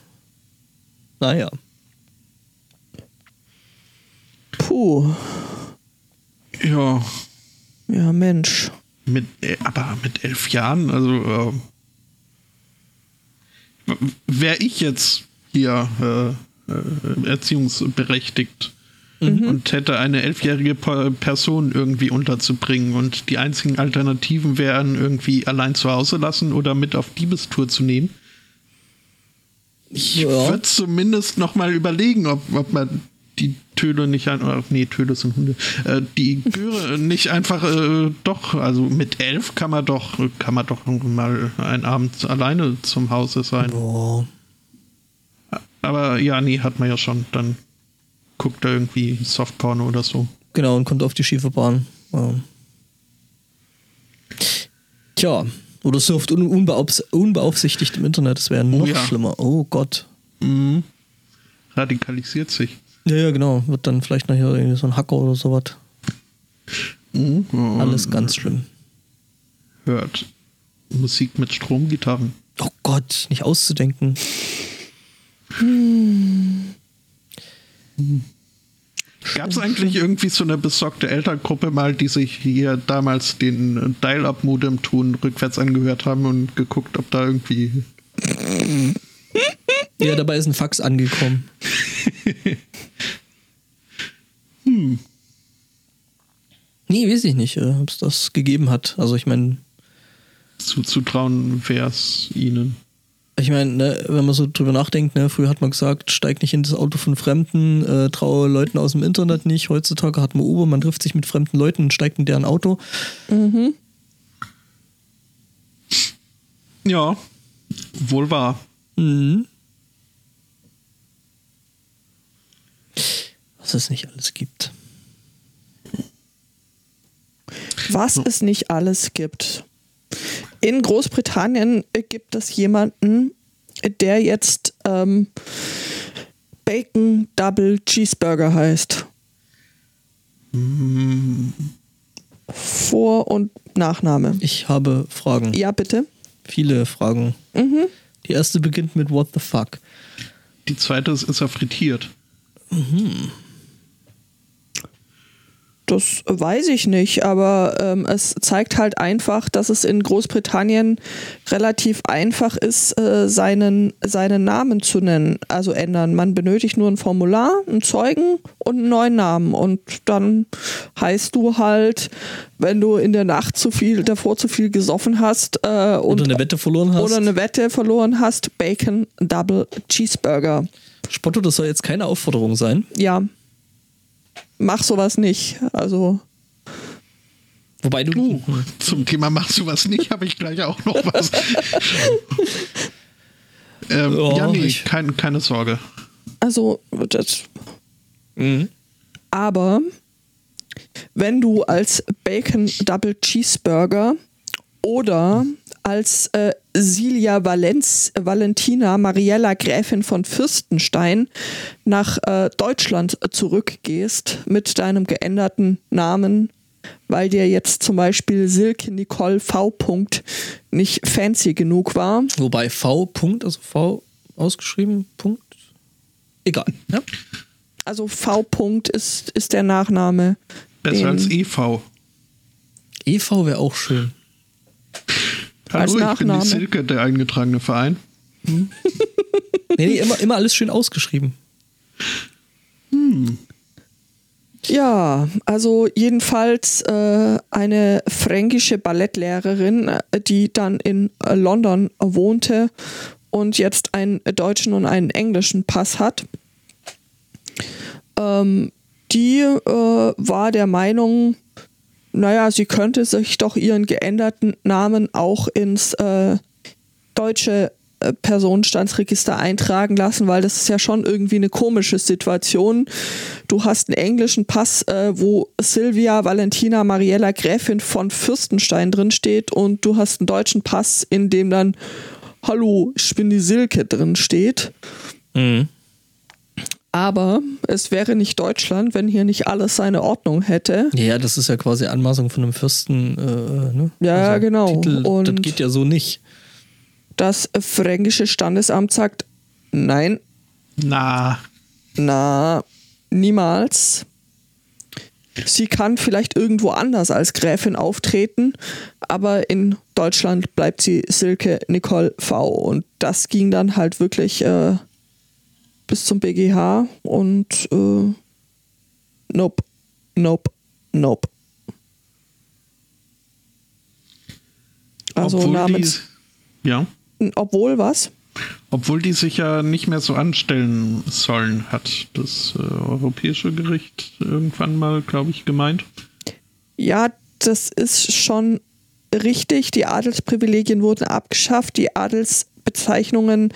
Speaker 2: naja.
Speaker 3: Puh,
Speaker 1: Ja,
Speaker 3: ja Mensch.
Speaker 1: mit, äh, aber mit elf Jahren, also äh, wäre ich jetzt hier äh, äh, erziehungsberechtigt und hätte eine elfjährige Person irgendwie unterzubringen und die einzigen Alternativen wären irgendwie allein zu Hause lassen oder mit auf Diebestour zu nehmen. Ich
Speaker 2: Ja.
Speaker 1: würde zumindest noch mal überlegen, ob, ob man die Töle nicht ein, oder, nee, Töle sind Hunde, äh, die Göre nicht einfach äh, doch, also mit elf kann man doch, kann man doch mal einen Abend alleine zum Hause sein.
Speaker 2: Boah.
Speaker 1: Aber ja, nee, hat man ja schon. Dann guckt er irgendwie Softporno oder so.
Speaker 2: Genau, und kommt auf die schiefe Bahn. Ähm. Tja, oder surft un unbeaufs unbeaufsichtigt im Internet. Das wäre noch
Speaker 1: ja.
Speaker 2: schlimmer. Oh Gott.
Speaker 1: Mhm. Radikalisiert sich.
Speaker 2: Ja, ja, genau. Wird dann vielleicht nachher irgendwie so ein Hacker oder sowas.
Speaker 1: Mhm.
Speaker 2: Alles ganz schlimm.
Speaker 1: Hört Musik mit Stromgitarren.
Speaker 2: Oh Gott, nicht auszudenken.
Speaker 1: Gab es eigentlich irgendwie so eine besorgte Elterngruppe mal, die sich hier damals den Dial-Up-Modem-Ton rückwärts angehört haben und geguckt, ob da irgendwie.
Speaker 2: Ja, dabei ist ein Fax angekommen. hm. Nee, weiß ich nicht, äh, ob es das gegeben hat. Also ich meine,
Speaker 1: zuzutrauen wäre es ihnen.
Speaker 2: Ich meine, ne, wenn man so drüber nachdenkt, ne, früher hat man gesagt, steig nicht in das Auto von Fremden, äh, traue Leuten aus dem Internet nicht. Heutzutage hat man Uber, man trifft sich mit fremden Leuten und steigt in deren Auto.
Speaker 1: Ja, wohl wahr.
Speaker 2: Mhm. Was es nicht alles gibt.
Speaker 3: Was es nicht alles gibt. In Großbritannien gibt es jemanden, der jetzt ähm, Bacon Double Cheeseburger heißt. Vor- und Nachname.
Speaker 2: Ich habe Fragen.
Speaker 3: Ja, bitte.
Speaker 2: Viele Fragen. Die erste beginnt mit What the fuck?
Speaker 1: Die zweite ist, ist er frittiert.
Speaker 3: Das weiß ich nicht, aber ähm, es zeigt halt einfach, dass es in Großbritannien relativ einfach ist, äh, seinen, seinen Namen zu nennen, also ändern. Man benötigt nur ein Formular, einen Zeugen und einen neuen Namen. Und dann heißt du halt, wenn du in der Nacht zu viel, davor zu viel gesoffen hast äh, und
Speaker 2: Oder eine Wette verloren hast?
Speaker 3: oder eine Wette verloren hast, Bacon Double Cheeseburger.
Speaker 2: Spotto, das soll jetzt keine Aufforderung sein.
Speaker 3: Ja. Mach sowas nicht. Also.
Speaker 2: Wobei du.
Speaker 1: Uh, zum Thema machst du was nicht, habe ich gleich auch noch was. ähm,
Speaker 2: Ja,
Speaker 1: ja, nee,
Speaker 2: ich-
Speaker 1: kein, keine Sorge.
Speaker 3: Also, das,
Speaker 2: Mhm.
Speaker 3: aber wenn du als Bacon Double Cheeseburger oder als äh, Silja Valenz, Valentina Mariella Gräfin von Fürstenstein nach äh, Deutschland zurückgehst mit deinem geänderten Namen, weil dir jetzt zum Beispiel Silke Nicole V. Punkt nicht fancy genug war,
Speaker 2: Wobei V. Punkt, also V ausgeschrieben, Punkt. Egal. Ja?
Speaker 3: also V. Punkt ist, ist der Nachname.
Speaker 1: Besser als EV.
Speaker 2: EV wäre auch schön.
Speaker 3: Als
Speaker 1: Hallo, ich bin die
Speaker 3: Nachname.
Speaker 1: Silke, der eingetragene Verein.
Speaker 2: Nee, nee, immer, immer alles schön ausgeschrieben.
Speaker 3: Ja, also jedenfalls äh, eine fränkische Ballettlehrerin, äh, die dann in äh, London wohnte und jetzt einen deutschen und einen englischen Pass hat. Ähm, die äh, war der Meinung, naja, sie könnte sich doch ihren geänderten Namen auch ins äh, deutsche äh, Personenstandsregister eintragen lassen, weil das ist ja schon irgendwie eine komische Situation. Du hast einen englischen Pass, äh, wo Silvia Valentina Mariella Gräfin von Fürstenstein drin steht und du hast einen deutschen Pass, in dem dann Hallo, ich bin die Silke drin steht.
Speaker 2: Mhm.
Speaker 3: Aber es wäre nicht Deutschland, wenn hier nicht alles seine Ordnung hätte.
Speaker 2: Ja, das ist ja quasi Anmaßung von einem Fürsten. Äh, ne?
Speaker 3: Ja, genau.
Speaker 2: Titel, das
Speaker 3: Und-
Speaker 2: geht ja so nicht.
Speaker 3: Das fränkische Standesamt sagt, nein,
Speaker 1: Na,
Speaker 3: na, niemals. Sie kann vielleicht irgendwo anders als Gräfin auftreten, aber in Deutschland bleibt sie Silke Nicole V. Und das ging dann halt wirklich äh, bis zum BGH und äh, nope, nope, nope. Also
Speaker 1: obwohl
Speaker 3: namens,
Speaker 1: die, ja,
Speaker 3: obwohl was?
Speaker 1: obwohl die sich ja nicht mehr so anstellen sollen, hat das äh, Europäische Gericht irgendwann mal, glaube ich, gemeint.
Speaker 3: Ja, das ist schon richtig. Die Adelsprivilegien wurden abgeschafft. Die Adelsbezeichnungen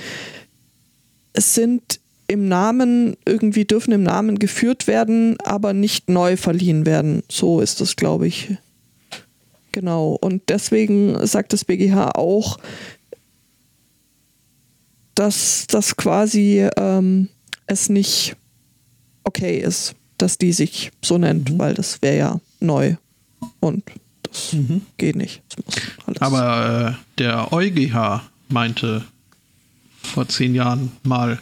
Speaker 3: sind im Namen, irgendwie dürfen im Namen geführt werden, aber nicht neu verliehen werden. So ist das, glaube ich. Genau. Und deswegen sagt das BGH auch, dass das quasi ähm, es nicht okay ist, dass die sich so nennt, weil das wäre ja neu. Und das geht nicht. Das.
Speaker 1: Aber äh, der EuGH meinte vor zehn Jahren mal,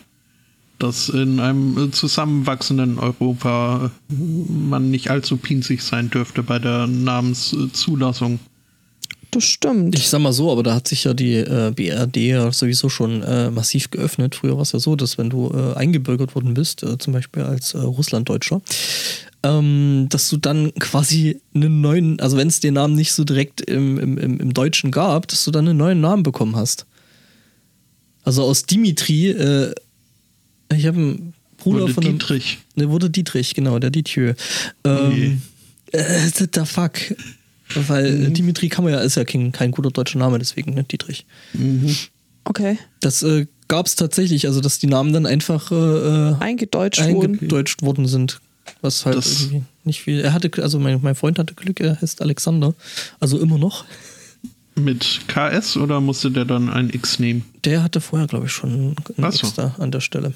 Speaker 1: dass in einem äh, zusammenwachsenden Europa äh, man nicht allzu pinzig sein dürfte bei der Namenszulassung.
Speaker 3: das stimmt.
Speaker 2: Ich sag mal so, aber da hat sich ja die äh, BRD ja sowieso schon äh, massiv geöffnet. Früher war es ja so, dass wenn du äh, eingebürgert worden bist, äh, zum Beispiel als äh, Russlanddeutscher, ähm, dass du dann quasi einen neuen, also wenn es den Namen nicht so direkt im, im, im, im Deutschen gab, dass du dann einen neuen Namen bekommen hast. Also aus Dimitri, äh, ich habe einen Bruder
Speaker 1: Wurde
Speaker 2: von einem,
Speaker 1: Dietrich.
Speaker 2: Ne, wurde Dietrich, genau, der Dietjö. Ähm, äh, the fuck. Weil
Speaker 1: Mhm.
Speaker 2: äh, Dimitri kann man ja, ist ja kein, kein guter deutscher Name, deswegen, ne, Dietrich.
Speaker 3: Okay.
Speaker 2: Das äh, gab es tatsächlich, also dass die Namen dann einfach äh,
Speaker 3: Eingedeutscht wurden.
Speaker 2: eingedeutscht worden sind. Was halt
Speaker 1: Das-
Speaker 2: irgendwie nicht viel. Er hatte, also mein, mein Freund hatte Glück, er heißt Alexander. Also immer noch.
Speaker 1: Mit KS oder musste der dann ein X nehmen?
Speaker 2: Der hatte vorher, glaube ich, schon ein
Speaker 1: so.
Speaker 2: extra an der Stelle.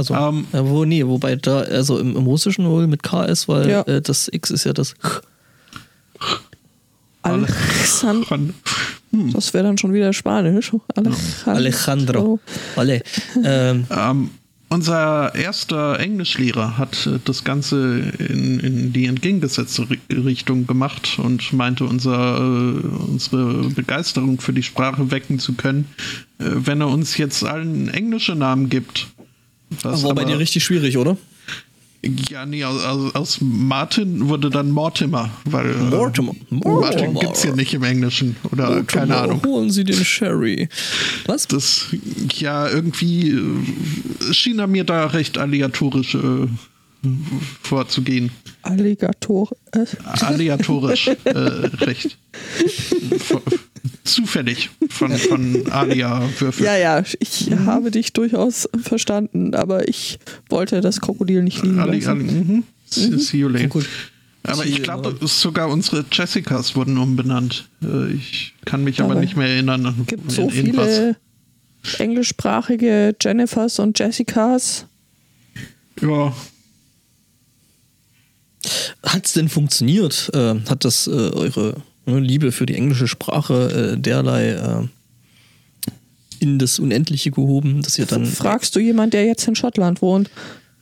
Speaker 2: Also,
Speaker 1: Ähm,
Speaker 2: wo, nee, wobei da, also im, im Russischen wohl mit KS, weil
Speaker 3: Ja.
Speaker 2: äh, das X ist ja das.
Speaker 3: Alexander.
Speaker 1: Von-
Speaker 3: Das wäre dann schon wieder Spanisch. Alejandro.
Speaker 2: Alejandro. Alle. Ähm,
Speaker 1: Ähm, unser erster Englischlehrer hat äh, das Ganze in, in die entgegengesetzte Ri- Richtung gemacht und meinte, unser, äh, unsere Begeisterung für die Sprache wecken zu können, äh, wenn er uns jetzt allen englische Namen gibt. Was
Speaker 2: war bei dir richtig schwierig, oder?
Speaker 1: Ja, nee, aus, aus, aus Martin wurde dann Mortimer, weil äh,
Speaker 2: Mortimer.
Speaker 1: Martin
Speaker 2: Mortimer.
Speaker 1: gibt's hier nicht im Englischen oder keine Ahnung.
Speaker 2: Holen Sie den Sherry. Was?
Speaker 1: Das, ja, irgendwie äh, schien er mir da recht aleatorisch äh, vorzugehen.
Speaker 3: Alligator. Äh,
Speaker 1: Aleatorisch, äh, recht. Zufällig von, von Alia-Würfel.
Speaker 3: ja, ja, ich habe dich durchaus verstanden, aber ich wollte das Krokodil nicht liegen
Speaker 1: Ali,
Speaker 3: lassen.
Speaker 1: Ali, mhm. See see you later.
Speaker 2: Gut.
Speaker 1: Aber ich glaube, sogar unsere Jessicas wurden umbenannt. Äh, Ich kann mich aber
Speaker 3: Aber
Speaker 1: nicht mehr erinnern. an
Speaker 3: gibt so viele englischsprachige Jennifers und Jessicas.
Speaker 1: Ja,
Speaker 2: Hat es denn funktioniert? Äh, hat das äh, eure Liebe für die englische Sprache äh, derlei äh, in das Unendliche gehoben, dass ihr dann.
Speaker 3: Fragst du jemand, der jetzt in Schottland wohnt?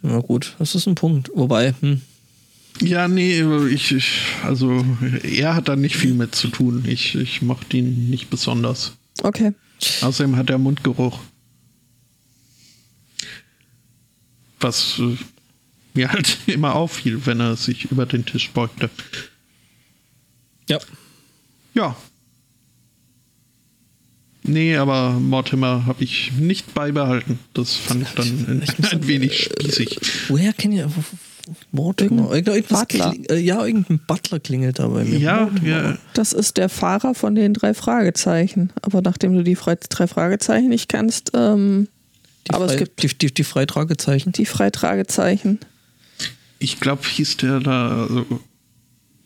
Speaker 2: Na gut, das ist ein Punkt. Wobei, hm,
Speaker 1: Ja, nee, ich, ich, also er hat da nicht viel mit zu tun. Ich, ich mochte ihn nicht besonders.
Speaker 3: Okay.
Speaker 1: Außerdem hat er Mundgeruch. Was äh, mir halt immer auffiel, wenn er sich über den Tisch beugte.
Speaker 2: ja.
Speaker 1: Ja. Nee, aber Mortimer habe ich nicht beibehalten. Das fand ich dann ein,
Speaker 2: Ich
Speaker 1: ein wenig spießig.
Speaker 2: Woher kennt ihr. Wo, Mortimer.
Speaker 3: Irgendein Butler.
Speaker 2: kling- äh, ja, irgendein Butler klingelt da bei mir.
Speaker 1: Ja, ja,
Speaker 3: Das ist der Fahrer von den drei Fragezeichen. Aber nachdem du die Fre drei Fragezeichen nicht kannst, ähm,
Speaker 2: Die,
Speaker 3: aber
Speaker 2: Frei-
Speaker 3: es gibt
Speaker 2: die, die, die Freitragezeichen.
Speaker 3: die Freitragezeichen.
Speaker 1: ich glaube, hieß der da. Also,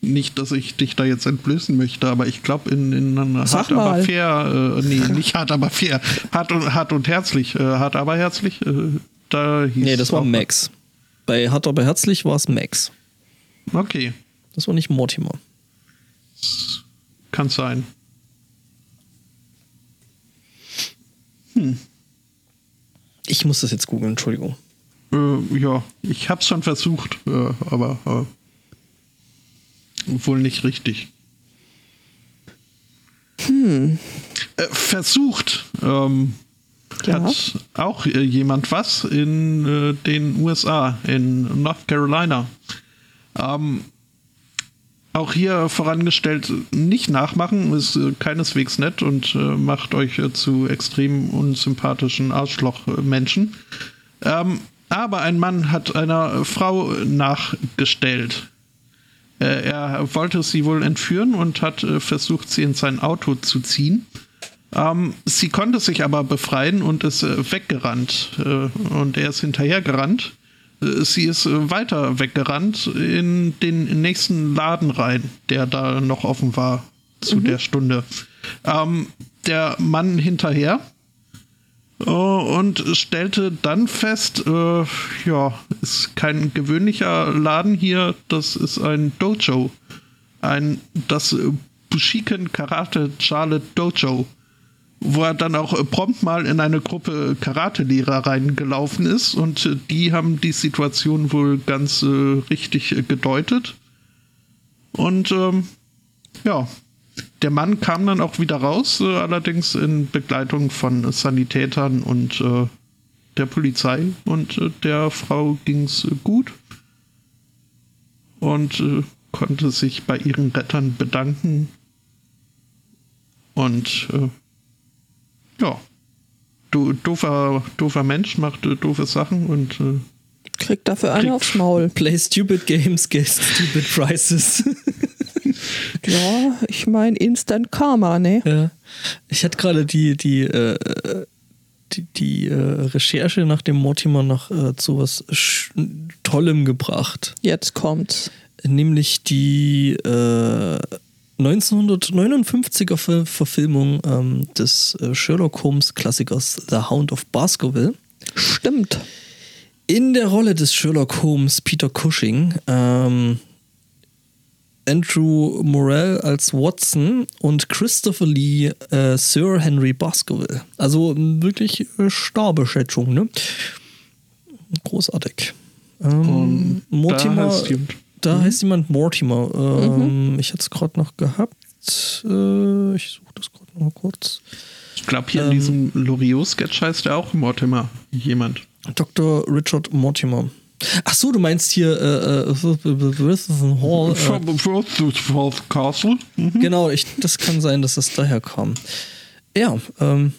Speaker 1: nicht, dass ich dich da jetzt entblößen möchte, aber ich glaube, in, in einer
Speaker 3: Sag
Speaker 1: hart aber
Speaker 3: mal.
Speaker 1: fair, äh, nee, nicht hart aber fair, hart und, hart und herzlich, äh, hart aber herzlich, äh, da hieß
Speaker 2: Nee, das war Max. Bei Hart aber herzlich war es Max.
Speaker 1: Okay,
Speaker 2: Das war nicht Mortimer.
Speaker 1: kann sein.
Speaker 2: Ich muss das jetzt googeln, Entschuldigung.
Speaker 1: Äh, ja, ich hab's schon versucht, äh, aber äh, wohl nicht richtig. Hm. Äh, versucht ähm,
Speaker 3: Ja.
Speaker 1: hat auch äh, jemand was in äh, den USA, in North Carolina. Ähm, auch hier vorangestellt, nicht nachmachen, ist äh, keineswegs nett und äh, macht euch äh, zu extrem unsympathischen Arschlochmenschen. Ähm, aber ein Mann hat einer Frau nachgestellt. Äh, er wollte sie wohl entführen und hat äh, versucht, sie in sein Auto zu ziehen. Ähm, sie konnte sich aber befreien und ist äh, weggerannt. Und er ist hinterhergerannt. Sie ist weiter weggerannt in den nächsten Laden rein, der da noch offen war zu der Stunde. Ähm, der Mann hinterher und stellte dann fest, äh, ja, ist kein gewöhnlicher Laden hier, das ist ein Dojo. Ein, das äh, Bushiken Karate Charlotte Dojo. Wo er dann auch äh, prompt mal in eine Gruppe Karatelehrer reingelaufen ist und äh, die haben die Situation wohl ganz äh, richtig äh, gedeutet. Und ähm, ja, der Mann kam dann auch wieder raus, äh, allerdings in Begleitung von Sanitätern und äh, der Polizei. Und äh, der Frau ging's äh, gut und äh, konnte sich bei ihren Rettern bedanken. Und äh, ja, do, doofer, doofer Mensch macht äh, doofe Sachen und äh,
Speaker 3: Kriegt dafür einen
Speaker 1: Kriegt-
Speaker 3: aufs Maul.
Speaker 2: Play stupid games, get stupid prizes.
Speaker 3: Ja, ich meine Instant Karma, ne?
Speaker 2: ja. Ich hatte gerade die, die, äh, die, die äh, Recherche nach dem Mortimer noch äh, zu was Sch Tollem gebracht.
Speaker 3: Jetzt kommt's.
Speaker 2: Nämlich die äh, 1959er Ver Verfilmung ähm, des äh, Sherlock Holmes Klassikers The Hound of Baskerville.
Speaker 3: Stimmt.
Speaker 2: In der Rolle des Sherlock Holmes Peter Cushing, ähm, Andrew Morell als Watson und Christopher Lee äh, Sir Henry Baskerville. Also wirklich äh, Starbeschätzung, ne? Großartig. Ähm,
Speaker 1: Und
Speaker 2: Mortimer,
Speaker 1: da heißt jemand-
Speaker 2: da heißt jemand Mortimer. Ähm, Ich hatte es gerade noch gehabt. Äh, ich suche das gerade noch mal kurz.
Speaker 1: ich glaube hier
Speaker 2: Ähm.
Speaker 1: in diesem Loriot-Sketch heißt er auch Mortimer jemand.
Speaker 2: Dr. Richard Mortimer. Ach so, du meinst hier äh, äh, Hall. Äh,
Speaker 1: Castle. Mhm.
Speaker 2: genau, ich, das kann sein, dass das daher kam. Ja, ähm,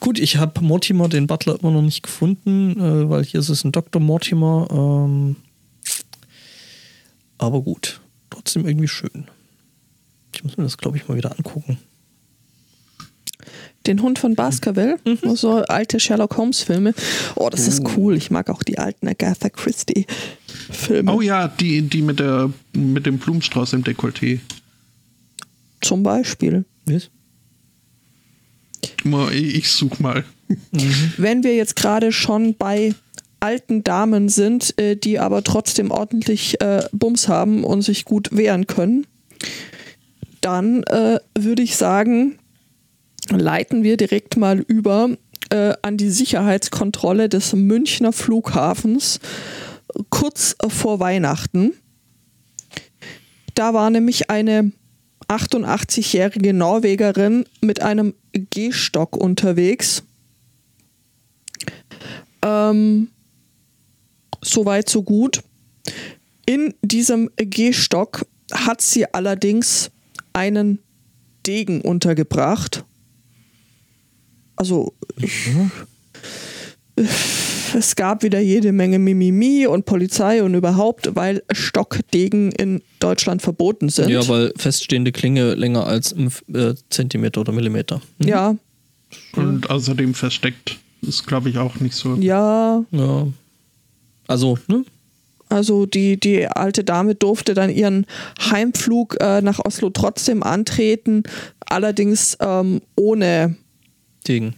Speaker 2: gut, ich habe Mortimer, den Butler, immer noch nicht gefunden, äh, weil hier ist es ein Dr. Mortimer. Ähm, aber gut, trotzdem irgendwie schön. Ich muss mir das, glaube ich, mal wieder angucken.
Speaker 3: Den Hund von Baskerville,
Speaker 2: Mhm.
Speaker 3: so alte Sherlock Holmes Filme. Oh, das ist cool. Ich mag auch die alten Agatha Christie Filme.
Speaker 1: Oh ja, die, die mit, der, mit dem Blumenstrauß im Dekolleté.
Speaker 3: Zum Beispiel.
Speaker 2: Was?
Speaker 1: Ich such mal.
Speaker 3: Wenn wir jetzt gerade schon bei alten Damen sind, äh, die aber trotzdem ordentlich äh, Bums haben und sich gut wehren können, dann äh, würde ich sagen, leiten wir direkt mal über äh, an die Sicherheitskontrolle des Münchner Flughafens kurz vor Weihnachten. Da war nämlich eine 88-jährige Norwegerin mit einem Gehstock unterwegs. Ähm, Soweit, so gut. In diesem Gehstock hat sie allerdings einen Degen untergebracht. Also, ich, es gab wieder jede Menge Mimimi und Polizei und überhaupt, weil Stockdegen in Deutschland verboten sind.
Speaker 2: Ja, weil feststehende Klinge länger als ein äh, Zentimeter oder Millimeter. Mhm.
Speaker 3: Ja,
Speaker 1: Und außerdem versteckt ist, glaube ich, auch nicht so.
Speaker 3: ja.
Speaker 2: ja. Also, ne?
Speaker 3: Also die, die alte Dame durfte dann ihren Heimflug äh, nach Oslo trotzdem antreten, allerdings ähm, ohne,
Speaker 2: Degen.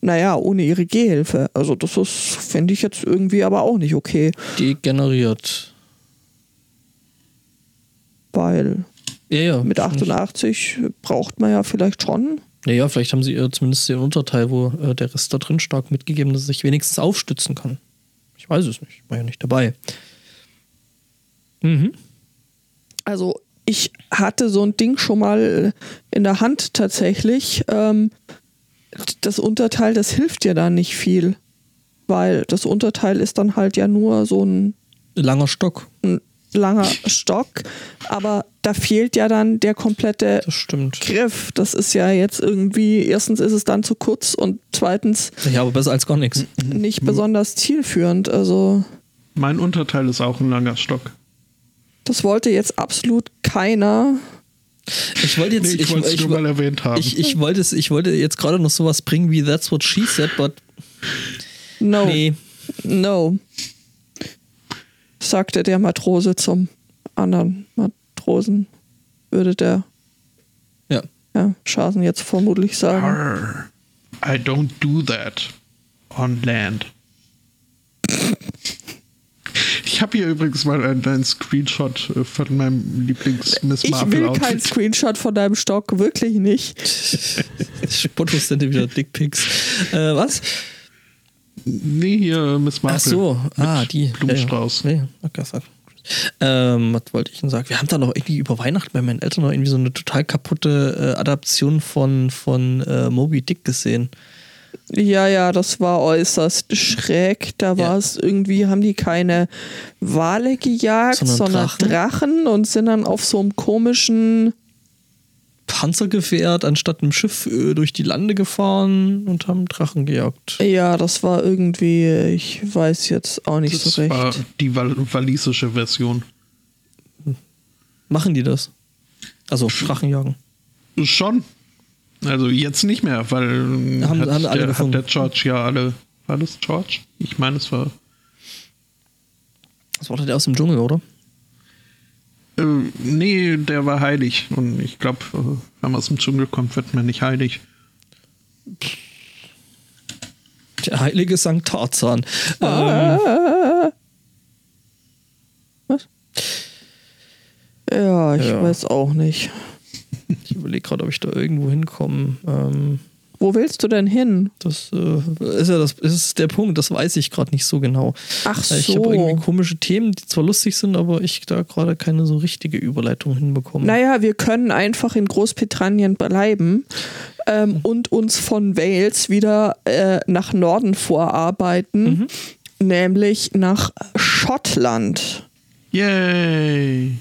Speaker 3: naja, ohne ihre Gehhilfe. Also das ist, finde ich jetzt irgendwie aber auch nicht okay,
Speaker 2: Degeneriert.
Speaker 3: weil
Speaker 2: Ja, ja.
Speaker 3: mit 88 braucht man ja vielleicht schon.
Speaker 2: Ja, ja, vielleicht haben sie ihr zumindest den Unterteil, wo äh, der Rest da drin stark mitgegeben, dass sie sich wenigstens aufstützen kann. Ich weiß es nicht. Ich war ja nicht dabei. Mhm.
Speaker 3: Also ich hatte so ein Ding schon mal in der Hand tatsächlich. Ähm, das Unterteil, das hilft dir da nicht viel, weil das Unterteil ist dann halt ja nur so ein,
Speaker 2: Langer Stock.
Speaker 3: ein langer Stock, aber da fehlt ja dann der komplette
Speaker 2: Das stimmt.
Speaker 3: Griff. Das ist ja jetzt irgendwie, erstens ist es dann zu kurz und zweitens
Speaker 2: Ja, aber besser als gar nichts.
Speaker 3: nicht besonders zielführend. Also
Speaker 1: Mein Unterteil ist auch ein langer Stock.
Speaker 3: das wollte jetzt absolut keiner.
Speaker 2: Ich wollte jetzt.
Speaker 1: Nee, ich,
Speaker 2: ich,
Speaker 1: wollte es
Speaker 2: ich,
Speaker 1: nur mal erwähnt haben.
Speaker 2: ich, ich, wollte es, ich wollte jetzt gerade noch sowas bringen wie That's what she said, but
Speaker 3: No.
Speaker 2: nee.
Speaker 3: No, sagte der Matrose zum anderen Matrosen, würde der
Speaker 2: Ja.
Speaker 3: ja, Schasen jetzt vermutlich sagen.
Speaker 1: Arr, I don't do that on land. Ich habe hier übrigens mal einen, einen Screenshot äh, von meinem Lieblings-Miss
Speaker 3: Ich will
Speaker 1: Marvel
Speaker 3: keinen. Screenshot von deinem Stock, wirklich nicht.
Speaker 2: Spottos sind wieder Dickpics. Äh, was?
Speaker 1: Nee, hier äh, Miss Marvel.
Speaker 2: Ach so, ah, die.
Speaker 1: Blumenstrauß.
Speaker 2: Ja, ja. Okay, sag. Ähm, was wollte ich denn sagen? Wir haben da noch irgendwie über Weihnachten bei meinen Eltern noch irgendwie so eine total kaputte äh, Adaption von, von äh, Moby Dick gesehen.
Speaker 3: Ja, ja, das war äußerst schräg. Da war es irgendwie, haben die keine Wale gejagt,
Speaker 2: Sondern
Speaker 3: sondern,
Speaker 2: Drachen.
Speaker 3: Drachen. und sind dann auf so einem komischen,
Speaker 2: Panzergefährt anstatt einem Schiff äh, durch die Lande gefahren und haben Drachen gejagt.
Speaker 3: ja, das war irgendwie, ich weiß jetzt auch nicht
Speaker 1: Das
Speaker 3: so recht.
Speaker 1: war die wal walisische Version.
Speaker 2: Machen die das? Also Drachenjagen.
Speaker 1: Schon. Also jetzt nicht mehr, weil
Speaker 2: Haben-
Speaker 1: hat,
Speaker 2: haben alle
Speaker 1: der, hat der George ja alle. War das George? Ich meine, es war.
Speaker 2: Das war doch der aus dem Dschungel, oder?
Speaker 1: Äh, nee, der war heilig. Und ich glaube, äh, wenn man aus dem Dschungel kommt, wird man nicht heilig.
Speaker 2: Der heilige Sankt Tarzan. Ähm,
Speaker 3: Was? Ja, ich
Speaker 2: Ja.
Speaker 3: weiß auch nicht.
Speaker 2: Ich überlege gerade, ob ich da irgendwo hinkomme. Ähm,
Speaker 3: Wo willst du denn hin?
Speaker 2: das äh, ist ja das ist der Punkt, das weiß ich gerade nicht so genau.
Speaker 3: Ach
Speaker 2: Äh, Ich
Speaker 3: so.
Speaker 2: habe irgendwie komische Themen, die zwar lustig sind, aber ich da gerade keine so richtige Überleitung hinbekomme.
Speaker 3: Naja, wir können einfach in Großbritannien bleiben ähm, und uns von Wales wieder äh, nach Norden vorarbeiten, nämlich nach Schottland.
Speaker 1: Yay!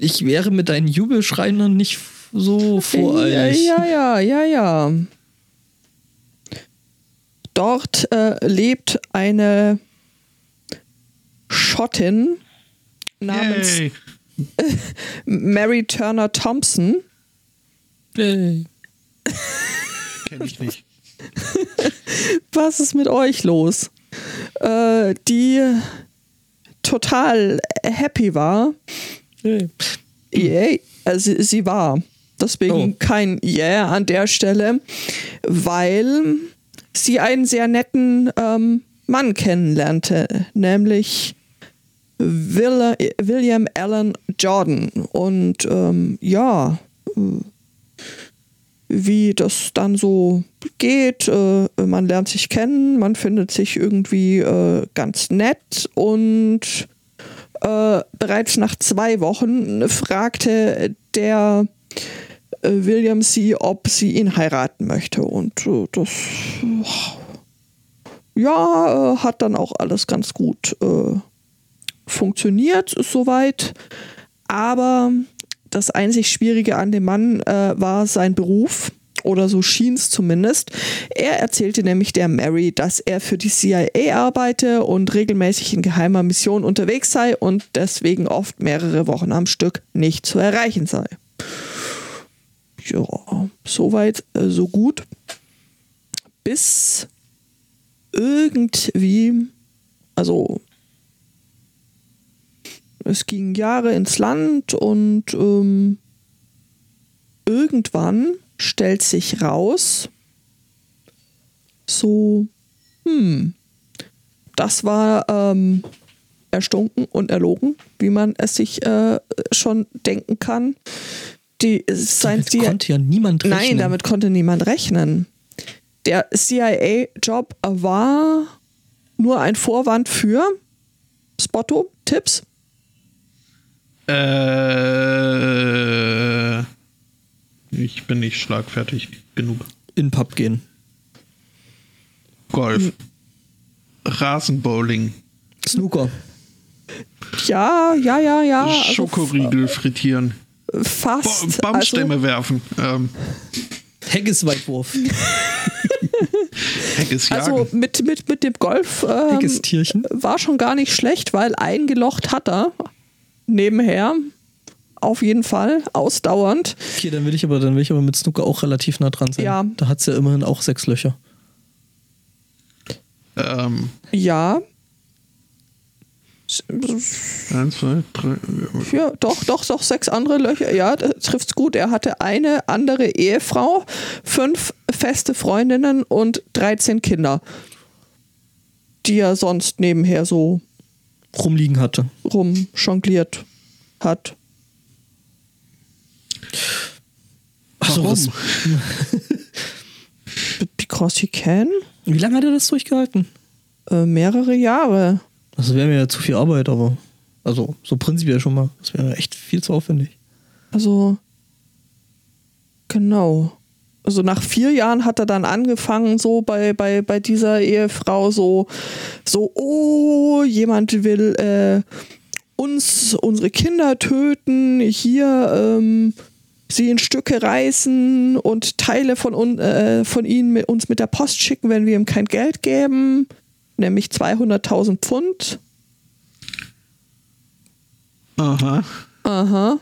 Speaker 2: Ich wäre mit deinen Jubelschreien nicht so voreilig.
Speaker 3: Ja, ja, ja, ja, ja. Dort äh, lebt eine Schottin namens
Speaker 1: Yay!
Speaker 3: Mary Turner Thompson.
Speaker 2: Yay.
Speaker 1: Kenn ich nicht.
Speaker 3: Was ist mit euch los? Äh, die total happy war.
Speaker 2: Yay.
Speaker 3: Yay. Also sie, war. Deswegen
Speaker 2: Oh.
Speaker 3: kein Yeah an der Stelle, weil sie einen sehr netten ähm, Mann kennenlernte, nämlich Will William Allen Jordan. Und ähm, ja, wie das dann so geht, äh, man lernt sich kennen, man findet sich irgendwie äh, ganz nett und äh, bereits nach zwei Wochen fragte der äh, William sie, ob sie ihn heiraten möchte. Und äh, das ja, äh, hat dann auch alles ganz gut äh, funktioniert, soweit. Aber das einzig Schwierige an dem Mann war sein Beruf Oder so schien es zumindest. Er erzählte nämlich der Mary, dass er für die CIA arbeite und regelmäßig in geheimer Mission unterwegs sei und deswegen oft mehrere Wochen am Stück nicht zu erreichen sei. Ja, soweit, äh, so gut. Bis irgendwie, also es ging Jahre ins Land und ähm, irgendwann stellt sich raus, so, hm, das war ähm, erstunken und erlogen, wie man es sich äh, schon denken kann. Die, sein
Speaker 2: Damit konnte ja niemand rechnen.
Speaker 3: Nein, damit konnte niemand rechnen. Der CIA-Job war nur ein Vorwand für Spotto-Tipps.
Speaker 1: Äh, ich bin nicht schlagfertig genug.
Speaker 2: In Pub gehen.
Speaker 1: Golf. Rasenbowling.
Speaker 2: Snooker.
Speaker 3: Ja, ja, ja, ja. also
Speaker 1: Schokoriegel frittieren. Ba
Speaker 3: fast.
Speaker 1: Baumstämme werfen. Ähm,
Speaker 2: Heggesweitwurf.
Speaker 1: Heckes jagen.
Speaker 3: Also, also mit, mit, mit dem Golf ähm,
Speaker 2: Heggestierchen.
Speaker 3: war schon gar nicht schlecht, weil eingelocht hat er nebenher. Auf jeden Fall, ausdauernd.
Speaker 2: Okay, dann will ich aber, dann will ich aber mit Snooker auch relativ nah dran sein.
Speaker 3: Ja.
Speaker 2: Da hat es ja immerhin auch sechs Löcher.
Speaker 1: ähm,
Speaker 3: Ja.
Speaker 1: eins, zwei, drei.
Speaker 3: Ja, doch, doch, doch, sechs andere Löcher. Ja, das trifft's gut. Er hatte eine andere Ehefrau, fünf feste Freundinnen und 13 Kinder, die er sonst nebenher so
Speaker 2: Rumliegen hatte.
Speaker 3: rumjongliert hat.
Speaker 2: Ach so,
Speaker 1: Warum?
Speaker 3: Because he can?
Speaker 2: wie lange hat er das durchgehalten?
Speaker 3: Äh, mehrere Jahre.
Speaker 2: Das wäre mir ja zu viel Arbeit, aber. Also, so prinzipiell schon mal. Das wäre echt viel zu aufwendig.
Speaker 3: Also, genau. Also nach vier Jahren hat er dann angefangen, so bei, bei, bei dieser Ehefrau so, so, oh, jemand will äh, uns, unsere Kinder töten, hier ähm, sie in Stücke reißen und Teile von, un, äh, von ihnen mit, uns mit der Post schicken, wenn wir ihm kein Geld geben, nämlich 200.000 Pfund.
Speaker 1: Aha.
Speaker 3: Aha.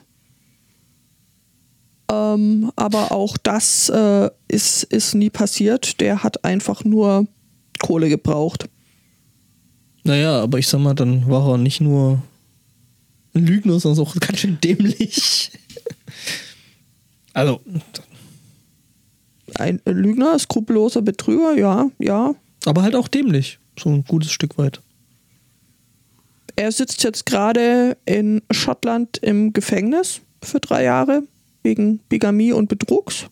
Speaker 3: Ähm, aber auch das äh, ist, ist nie passiert. Der hat einfach nur Kohle gebraucht.
Speaker 2: Naja, aber ich sag mal, dann war er nicht nur ein Lügner, sondern auch ganz schön dämlich. also,
Speaker 3: Ein Lügner, skrupelloser Betrüger, ja, ja.
Speaker 2: aber halt auch dämlich. So ein gutes Stück weit.
Speaker 3: Er sitzt jetzt gerade in Schottland im Gefängnis für drei Jahre wegen Bigamie und Betrugs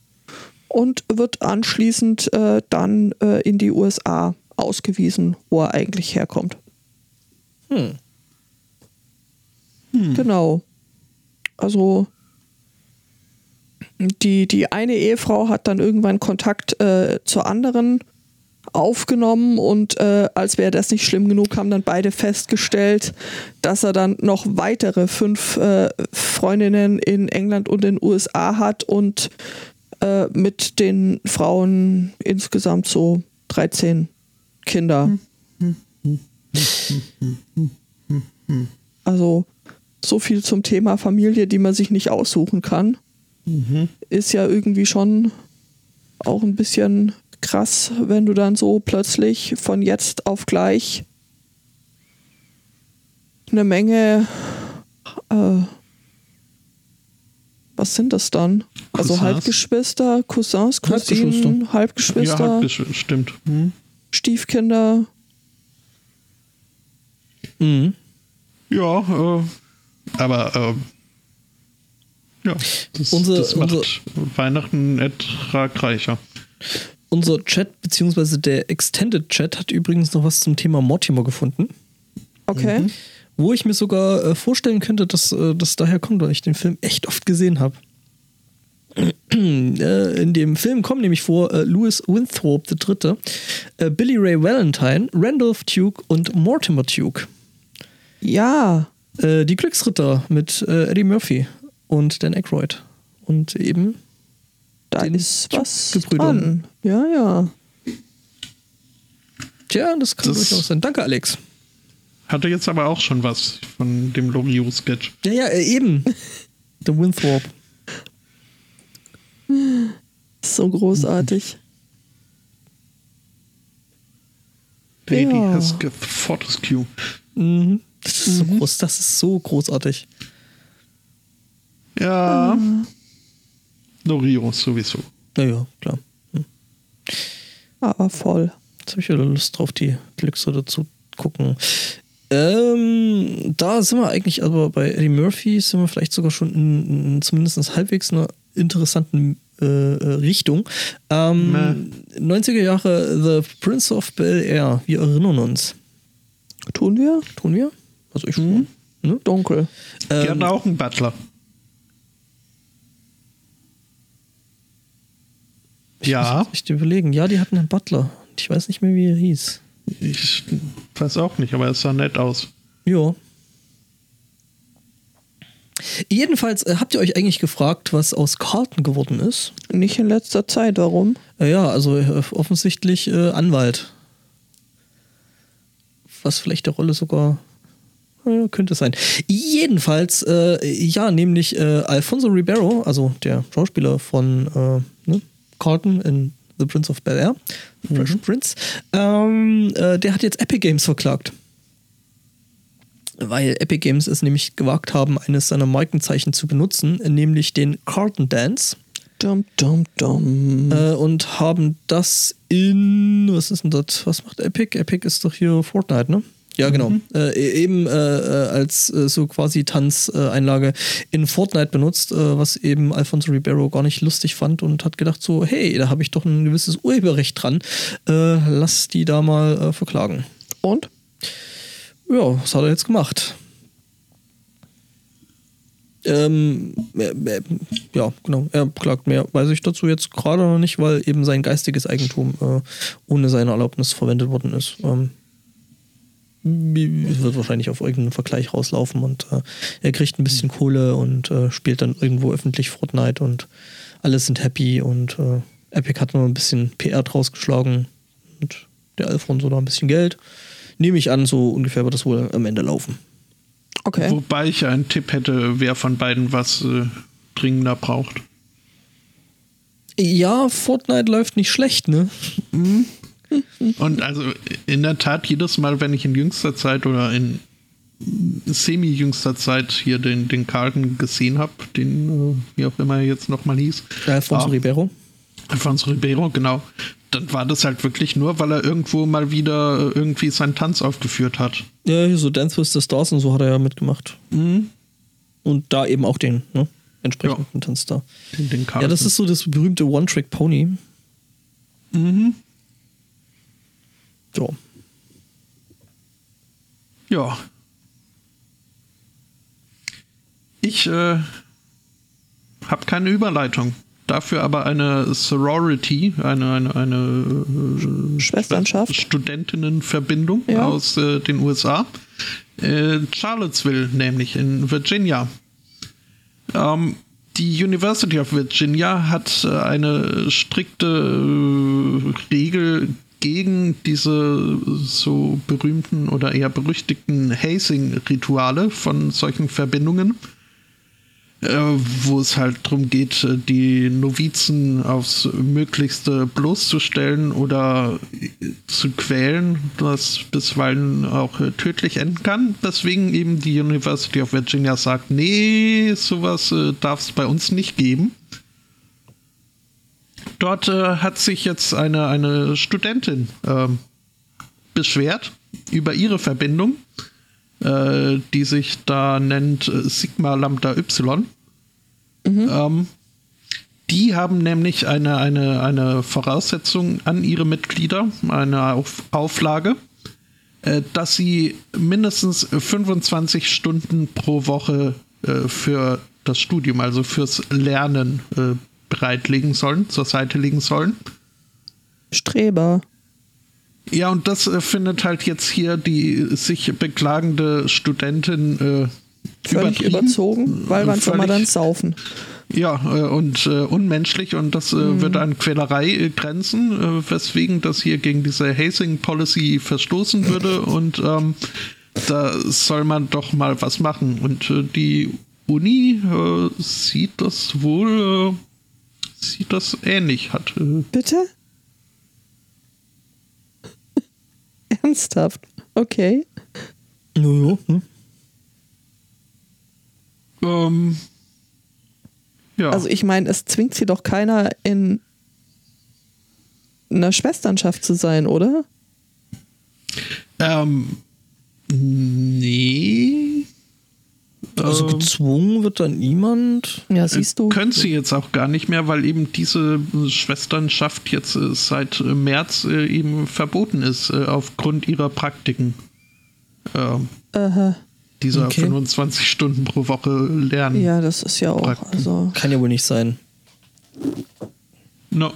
Speaker 3: und wird anschließend äh, dann äh, in die USA ausgewiesen, wo er eigentlich herkommt.
Speaker 2: Hm.
Speaker 3: Genau. Also die, die eine Ehefrau hat dann irgendwann Kontakt äh, zur anderen aufgenommen und äh, als wäre das nicht schlimm genug, haben dann beide festgestellt, dass er dann noch weitere fünf äh, Freundinnen in England und den USA hat und äh, mit den Frauen insgesamt so 13 Kinder. Also so viel zum Thema Familie, die man sich nicht aussuchen kann. Ist ja irgendwie schon auch ein bisschen krass, wenn du dann so plötzlich von jetzt auf gleich eine Menge, äh, was sind das dann? Also
Speaker 1: Cousins?
Speaker 3: Halbgeschwister, Cousins, Cousinen,
Speaker 1: Ja,
Speaker 3: Halbgeschwister,
Speaker 1: hat gesch- stimmt. Hm.
Speaker 3: Stiefkinder.
Speaker 2: Mhm.
Speaker 1: Ja, äh, aber äh, ja, das,
Speaker 2: Unsere-
Speaker 1: das macht
Speaker 2: unsere-
Speaker 1: Weihnachten ertragreicher.
Speaker 2: Unser Chat, beziehungsweise der Extended Chat, hat übrigens noch was zum Thema Mortimer gefunden.
Speaker 3: Okay.
Speaker 2: Wo ich mir sogar äh, vorstellen könnte, dass äh, das daher kommt, weil ich den Film echt oft gesehen habe. äh, in dem Film kommen nämlich vor äh, Louis Winthrop III., äh, Billy Ray Valentine, Randolph Duke und Mortimer Duke.
Speaker 3: Ja.
Speaker 2: Äh, die Glücksritter mit äh, Eddie Murphy und Dan Aykroyd. Und eben
Speaker 3: Da
Speaker 2: Den
Speaker 3: ist was dran. Ja, ja.
Speaker 2: Tja, das kann
Speaker 1: Das-
Speaker 2: durchaus sein. Danke, Alex.
Speaker 1: Hatte jetzt aber auch schon was von dem Loriot-Sketch.
Speaker 2: Ja, ja, äh, eben. The Winthrop.
Speaker 3: So großartig.
Speaker 1: Lady
Speaker 3: Ja.
Speaker 1: Hesketh Fortescue.
Speaker 2: Mhm. Das ist so groß, das ist so großartig.
Speaker 1: Ja. Loriot sowieso.
Speaker 2: Ja, ja, klar.
Speaker 3: Aber voll.
Speaker 2: Jetzt habe ich wieder Lust drauf, die Deluxe dazu gucken. Ähm, da sind wir eigentlich, aber bei Eddie Murphy sind wir vielleicht sogar schon in, in zumindest halbwegs einer interessanten äh, äh, Richtung. Ähm, 90er Jahre The Prince of Bel Air. Wir erinnern uns.
Speaker 3: Tun wir?
Speaker 2: Tun wir? Also ich schon. Ne?
Speaker 3: Dunkel.
Speaker 1: Die
Speaker 2: Ähm,
Speaker 1: hatten auch einen Butler. Ja,
Speaker 2: Ich überlegen. Ja, die hatten einen Butler. Ich weiß nicht mehr, wie er hieß.
Speaker 1: ich weiß auch nicht, aber es sah nett aus.
Speaker 2: Ja. Jedenfalls äh, habt ihr euch eigentlich gefragt, was aus Carlton geworden ist?
Speaker 3: Nicht in letzter Zeit. Warum?
Speaker 2: Äh, ja, also äh, offensichtlich äh, Anwalt. Was vielleicht der Rolle sogar äh, könnte sein. Jedenfalls, äh, ja, nämlich äh, Alfonso Ribeiro, also der Schauspieler von Carlton in The Prince of Bel Air, Fresh Prince, ähm, äh, der hat jetzt Epic Games verklagt. Weil Epic Games es nämlich gewagt haben, eines seiner Markenzeichen zu benutzen, nämlich den Carlton Dance
Speaker 3: Dum, dum, dum.
Speaker 2: äh, und haben das in, was ist denn das? Was macht Epic? Epic ist doch hier Fortnite, ne? Ja, genau. Äh, eben äh, äh, als äh, so quasi Tanzeinlage in Fortnite benutzt, äh, was eben Alfonso Ribeiro gar nicht lustig fand und hat gedacht so, hey, da habe ich doch ein gewisses Urheberrecht dran, äh, lass die da mal verklagen.
Speaker 3: Und?
Speaker 2: Ja, was hat er jetzt gemacht? Ähm, äh, äh, ja, genau. Er klagt mehr. Weiß ich dazu jetzt gerade noch nicht, weil eben sein geistiges Eigentum äh, ohne seine Erlaubnis verwendet worden ist. Ähm, wird wahrscheinlich auf irgendeinen Vergleich rauslaufen und äh, er kriegt ein bisschen Kohle und äh, spielt dann irgendwo öffentlich Fortnite und alle sind happy und äh, Epic hat noch ein bisschen PR draus geschlagen und der Alfonso da ein bisschen Geld. Nehme ich an, so ungefähr wird das wohl am Ende laufen.
Speaker 3: Okay.
Speaker 1: Wobei ich einen Tipp hätte, wer von beiden was äh, dringender braucht.
Speaker 2: Ja, Fortnite läuft nicht schlecht, ne?
Speaker 1: Und also in der Tat, jedes Mal, wenn ich in jüngster Zeit oder in semi-jüngster Zeit hier den, den Carlton gesehen habe, den, äh, wie auch immer er jetzt nochmal hieß,
Speaker 2: Alfonso
Speaker 1: Ah.
Speaker 2: Ribeiro.
Speaker 1: Alfonso Ribeiro, genau, dann war das halt wirklich nur, weil er irgendwo mal wieder äh, irgendwie seinen Tanz aufgeführt hat.
Speaker 2: Ja, hier so Dance with the Stars und so hat er ja mitgemacht.
Speaker 1: Mhm.
Speaker 2: Und da eben auch den, ne? Entsprechenden Tanz da.
Speaker 1: Den, den
Speaker 2: Ja, das ist so das berühmte One-Trick-Pony.
Speaker 1: Mhm.
Speaker 2: Ja.
Speaker 1: Ja. Ich äh, habe keine Überleitung. Dafür aber eine Sorority, eine, eine, eine äh,
Speaker 3: Schwesternschaft.
Speaker 1: Studentinnenverbindung
Speaker 3: Ja.
Speaker 1: aus äh, den USA. Äh, Charlottesville, nämlich in Virginia. Ähm, die University of Virginia hat äh, eine strikte äh, Regel gegen diese so berühmten oder eher berüchtigten Hazing-Rituale von solchen Verbindungen, äh, wo es halt darum geht, äh, die Novizen aufs Möglichste bloßzustellen oder äh, zu quälen, was bisweilen auch tödlich enden kann. Deswegen eben die University of Virginia sagt, nee, sowas darf es bei uns nicht geben. Dort äh, hat sich jetzt eine, eine Studentin ähm, beschwert über ihre Verbindung, äh, die sich da nennt äh, Sigma Lambda Y. Ähm, die haben nämlich eine, eine, eine Voraussetzung an ihre Mitglieder, eine Auf Auflage, äh, dass sie mindestens 25 Stunden pro Woche äh, für das Studium, also fürs Lernen äh, bereitlegen sollen, zur Seite legen sollen.
Speaker 3: Streber.
Speaker 1: Ja, und das äh, findet halt jetzt hier die sich beklagende Studentin äh,
Speaker 3: Völlig überzogen, weil wann soll man dann saufen?
Speaker 1: Ja, äh, und äh, unmenschlich und das äh,
Speaker 3: Mhm.
Speaker 1: wird an Quälerei äh, grenzen, äh, weswegen das hier gegen diese Hazing Policy verstoßen würde und ähm, da soll man doch mal was machen. Und die Uni sieht das wohl, sieht das ähnlich, hat.
Speaker 3: Bitte? Ernsthaft? Okay.
Speaker 2: Jojo, hm?
Speaker 1: ähm, ja.
Speaker 3: Also ich meine, es zwingt sie doch keiner in einer Schwesternschaft zu sein, oder?
Speaker 1: ähm, nee.
Speaker 2: Also
Speaker 1: Ähm,
Speaker 2: gezwungen wird da niemand.
Speaker 3: Ja, siehst du.
Speaker 1: Können sie jetzt auch gar nicht mehr, weil eben diese Schwesternschaft jetzt äh, seit äh, März äh, eben verboten ist, aufgrund ihrer Praktiken. Ähm,
Speaker 3: Aha.
Speaker 1: dieser
Speaker 2: Okay.
Speaker 1: 25 Stunden pro Woche lernen.
Speaker 3: Ja, das ist ja auch. Also,
Speaker 2: Kann ja wohl nicht sein.
Speaker 1: No.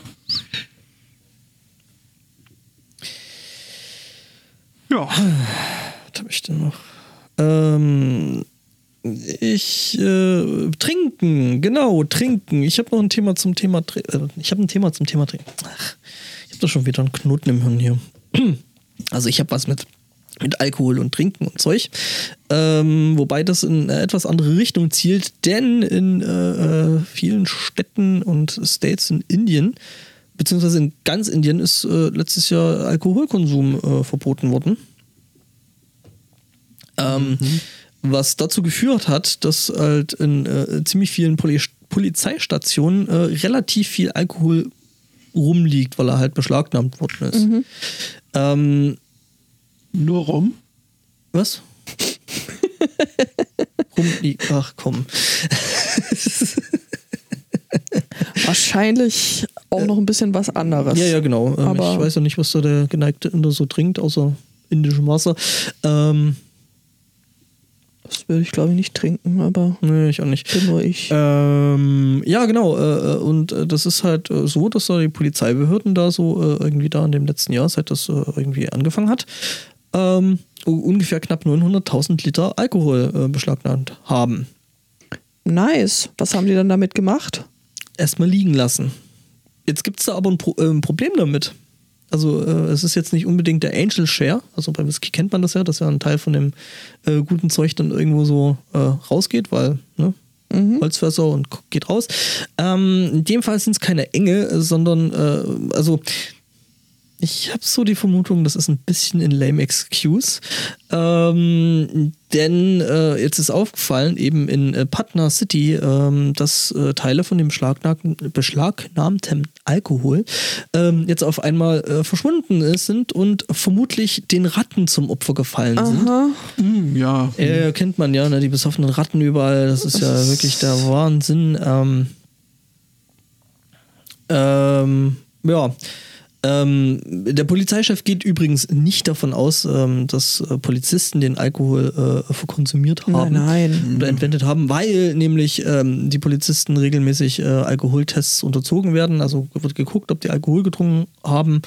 Speaker 1: Ja,
Speaker 2: Was habe ich denn noch? Ähm, ich äh, trinken, genau, trinken. Ich habe noch ein Thema zum Thema äh, ich habe ein Thema zum Thema trinken. Ach, ich habe da schon wieder einen Knoten im Hirn hier. Also ich habe was mit mit Alkohol und Trinken und Zeug, ähm, wobei das in eine etwas andere Richtung zielt, denn in äh, äh, vielen Städten und States in Indien beziehungsweise in ganz Indien ist äh, letztes Jahr Alkoholkonsum äh, verboten worden. Ähm, Was dazu geführt hat, dass halt in äh, ziemlich vielen Poli Polizeistationen äh, relativ viel Alkohol rumliegt, weil er halt beschlagnahmt worden ist. Ähm,
Speaker 1: nur rum.
Speaker 2: was? rumliegt. Ach komm.
Speaker 3: wahrscheinlich auch noch ein bisschen was anderes.
Speaker 2: Ja, ja, genau. Ähm,
Speaker 3: Aber-
Speaker 2: ich weiß ja nicht, was da der geneigte Inder so trinkt, außer indischem Wasser. Ähm,
Speaker 3: Das würde ich, glaube ich, nicht trinken, aber
Speaker 2: nee, ich auch nicht.
Speaker 3: bin nur ich.
Speaker 2: Ähm, ja, genau. Äh, äh, und äh, das ist halt äh, so, dass da die Polizeibehörden da so äh, irgendwie da in dem letzten Jahr, seit das äh, irgendwie angefangen hat, ähm, ungefähr knapp 900.000 Liter Alkohol beschlagnahmt haben.
Speaker 3: Nice. Was haben die dann damit gemacht?
Speaker 2: Erstmal liegen lassen. Jetzt gibt es da aber ein, Pro ein Problem damit. Also äh, es ist jetzt nicht unbedingt der Angel Share, also bei Whisky kennt man das ja, dass ja ein Teil von dem äh, guten Zeug dann irgendwo so äh, rausgeht, weil ne, Holzfässer und geht raus. Ähm, in dem Fall sind es keine Enge, sondern äh, also ich habe so die Vermutung, das ist ein bisschen in lame excuse. Ähm, denn äh, jetzt ist aufgefallen, eben in äh, Patna City, ähm, dass äh, Teile von dem beschlagnahmten, Alkohol ähm, jetzt auf einmal äh, verschwunden ist, sind und vermutlich den Ratten zum Opfer gefallen sind.
Speaker 3: Aha.
Speaker 1: Hm, ja.
Speaker 2: Ja, kennt man ja, ne? die besoffenen Ratten überall, das ist ja wirklich der Wahnsinn. Ähm, ähm, ja. Ähm, der Polizeichef geht übrigens nicht davon aus, ähm, dass äh, Polizisten den Alkohol äh, verkonsumiert haben
Speaker 3: Nein, nein.
Speaker 2: oder entwendet haben, weil nämlich ähm, die Polizisten regelmäßig äh, Alkoholtests unterzogen werden. Also wird geguckt, ob die Alkohol getrunken haben.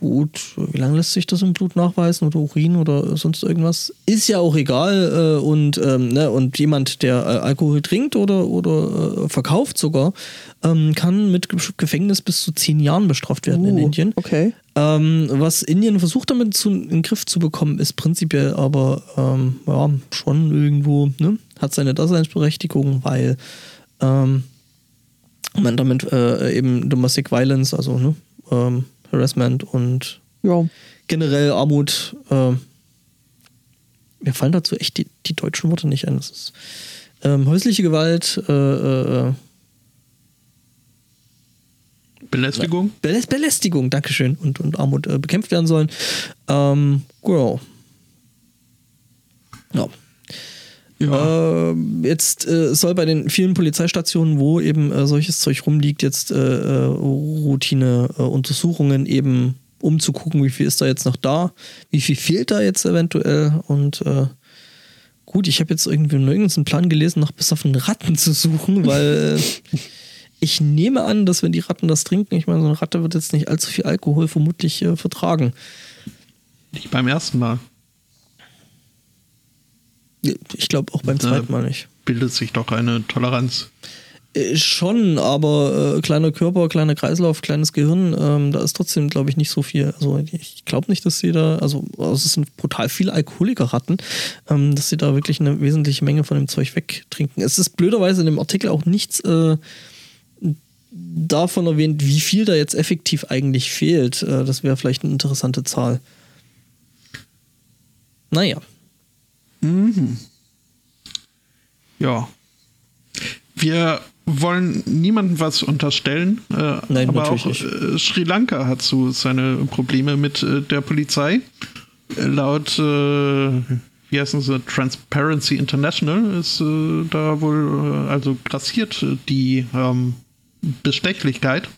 Speaker 2: Gut, wie lange lässt sich das im Blut nachweisen oder Urin oder sonst irgendwas? Ist ja auch egal. Äh, und, ähm, ne, und jemand, der äh, Alkohol trinkt oder, oder äh, verkauft sogar, ähm, kann mit Ge- Gefängnis bis zu zehn Jahren bestraft werden in
Speaker 3: Uh,
Speaker 2: Indien.
Speaker 3: Okay.
Speaker 2: Ähm, was Indien versucht damit zu, in den Griff zu bekommen, ist prinzipiell aber ähm, ja, schon irgendwo, ne, hat seine Daseinsberechtigung, weil ähm, man damit äh, eben Domestic Violence, also ne, ähm, Harassment und
Speaker 3: Ja.
Speaker 2: generell Armut, äh, mir fallen dazu echt die, die deutschen Worte nicht ein. Das ist ähm, häusliche Gewalt, äh, äh,
Speaker 1: Belästigung?
Speaker 2: Belä Belästigung, Dankeschön, und, und Armut äh, bekämpft werden sollen. Ähm, genau. Ja.
Speaker 1: Ja.
Speaker 2: Ähm, jetzt äh, soll bei den vielen Polizeistationen, wo eben äh, solches Zeug rumliegt, jetzt äh, äh, Routine-Untersuchungen eben um zu gucken, wie viel ist da jetzt noch da, wie viel fehlt da jetzt eventuell und äh, gut, ich habe jetzt irgendwie nirgends einen Plan gelesen, nach besoffenen Ratten zu suchen, weil äh, ich nehme an, dass wenn die Ratten das trinken, ich meine, so eine Ratte wird jetzt nicht allzu viel Alkohol vermutlich äh, vertragen.
Speaker 1: Nicht beim ersten Mal.
Speaker 2: Ich glaube auch beim
Speaker 1: Äh,
Speaker 2: zweiten Mal nicht.
Speaker 1: bildet sich doch eine Toleranz.
Speaker 2: Äh, schon, aber äh, kleiner Körper, kleiner Kreislauf, kleines Gehirn, ähm, da ist trotzdem, glaube ich, nicht so viel. Also ich glaube nicht, dass sie da, also, also es sind brutal viele Alkoholiker-Ratten, ähm, dass sie da wirklich eine wesentliche Menge von dem Zeug wegtrinken. Es ist blöderweise in dem Artikel auch nichts äh, davon erwähnt, wie viel da jetzt effektiv eigentlich fehlt. Äh, das wäre vielleicht eine interessante Zahl. Naja.
Speaker 1: Mhm. Ja. Wir wollen niemandem was unterstellen, äh,
Speaker 2: Nein,
Speaker 1: aber auch
Speaker 2: nicht.
Speaker 1: äh, Sri Lanka hat so seine Probleme mit äh, der Polizei. Äh, laut, äh, wie heißen sie, Transparency International ist äh, da wohl, also grassiert die ähm, Bestechlichkeit,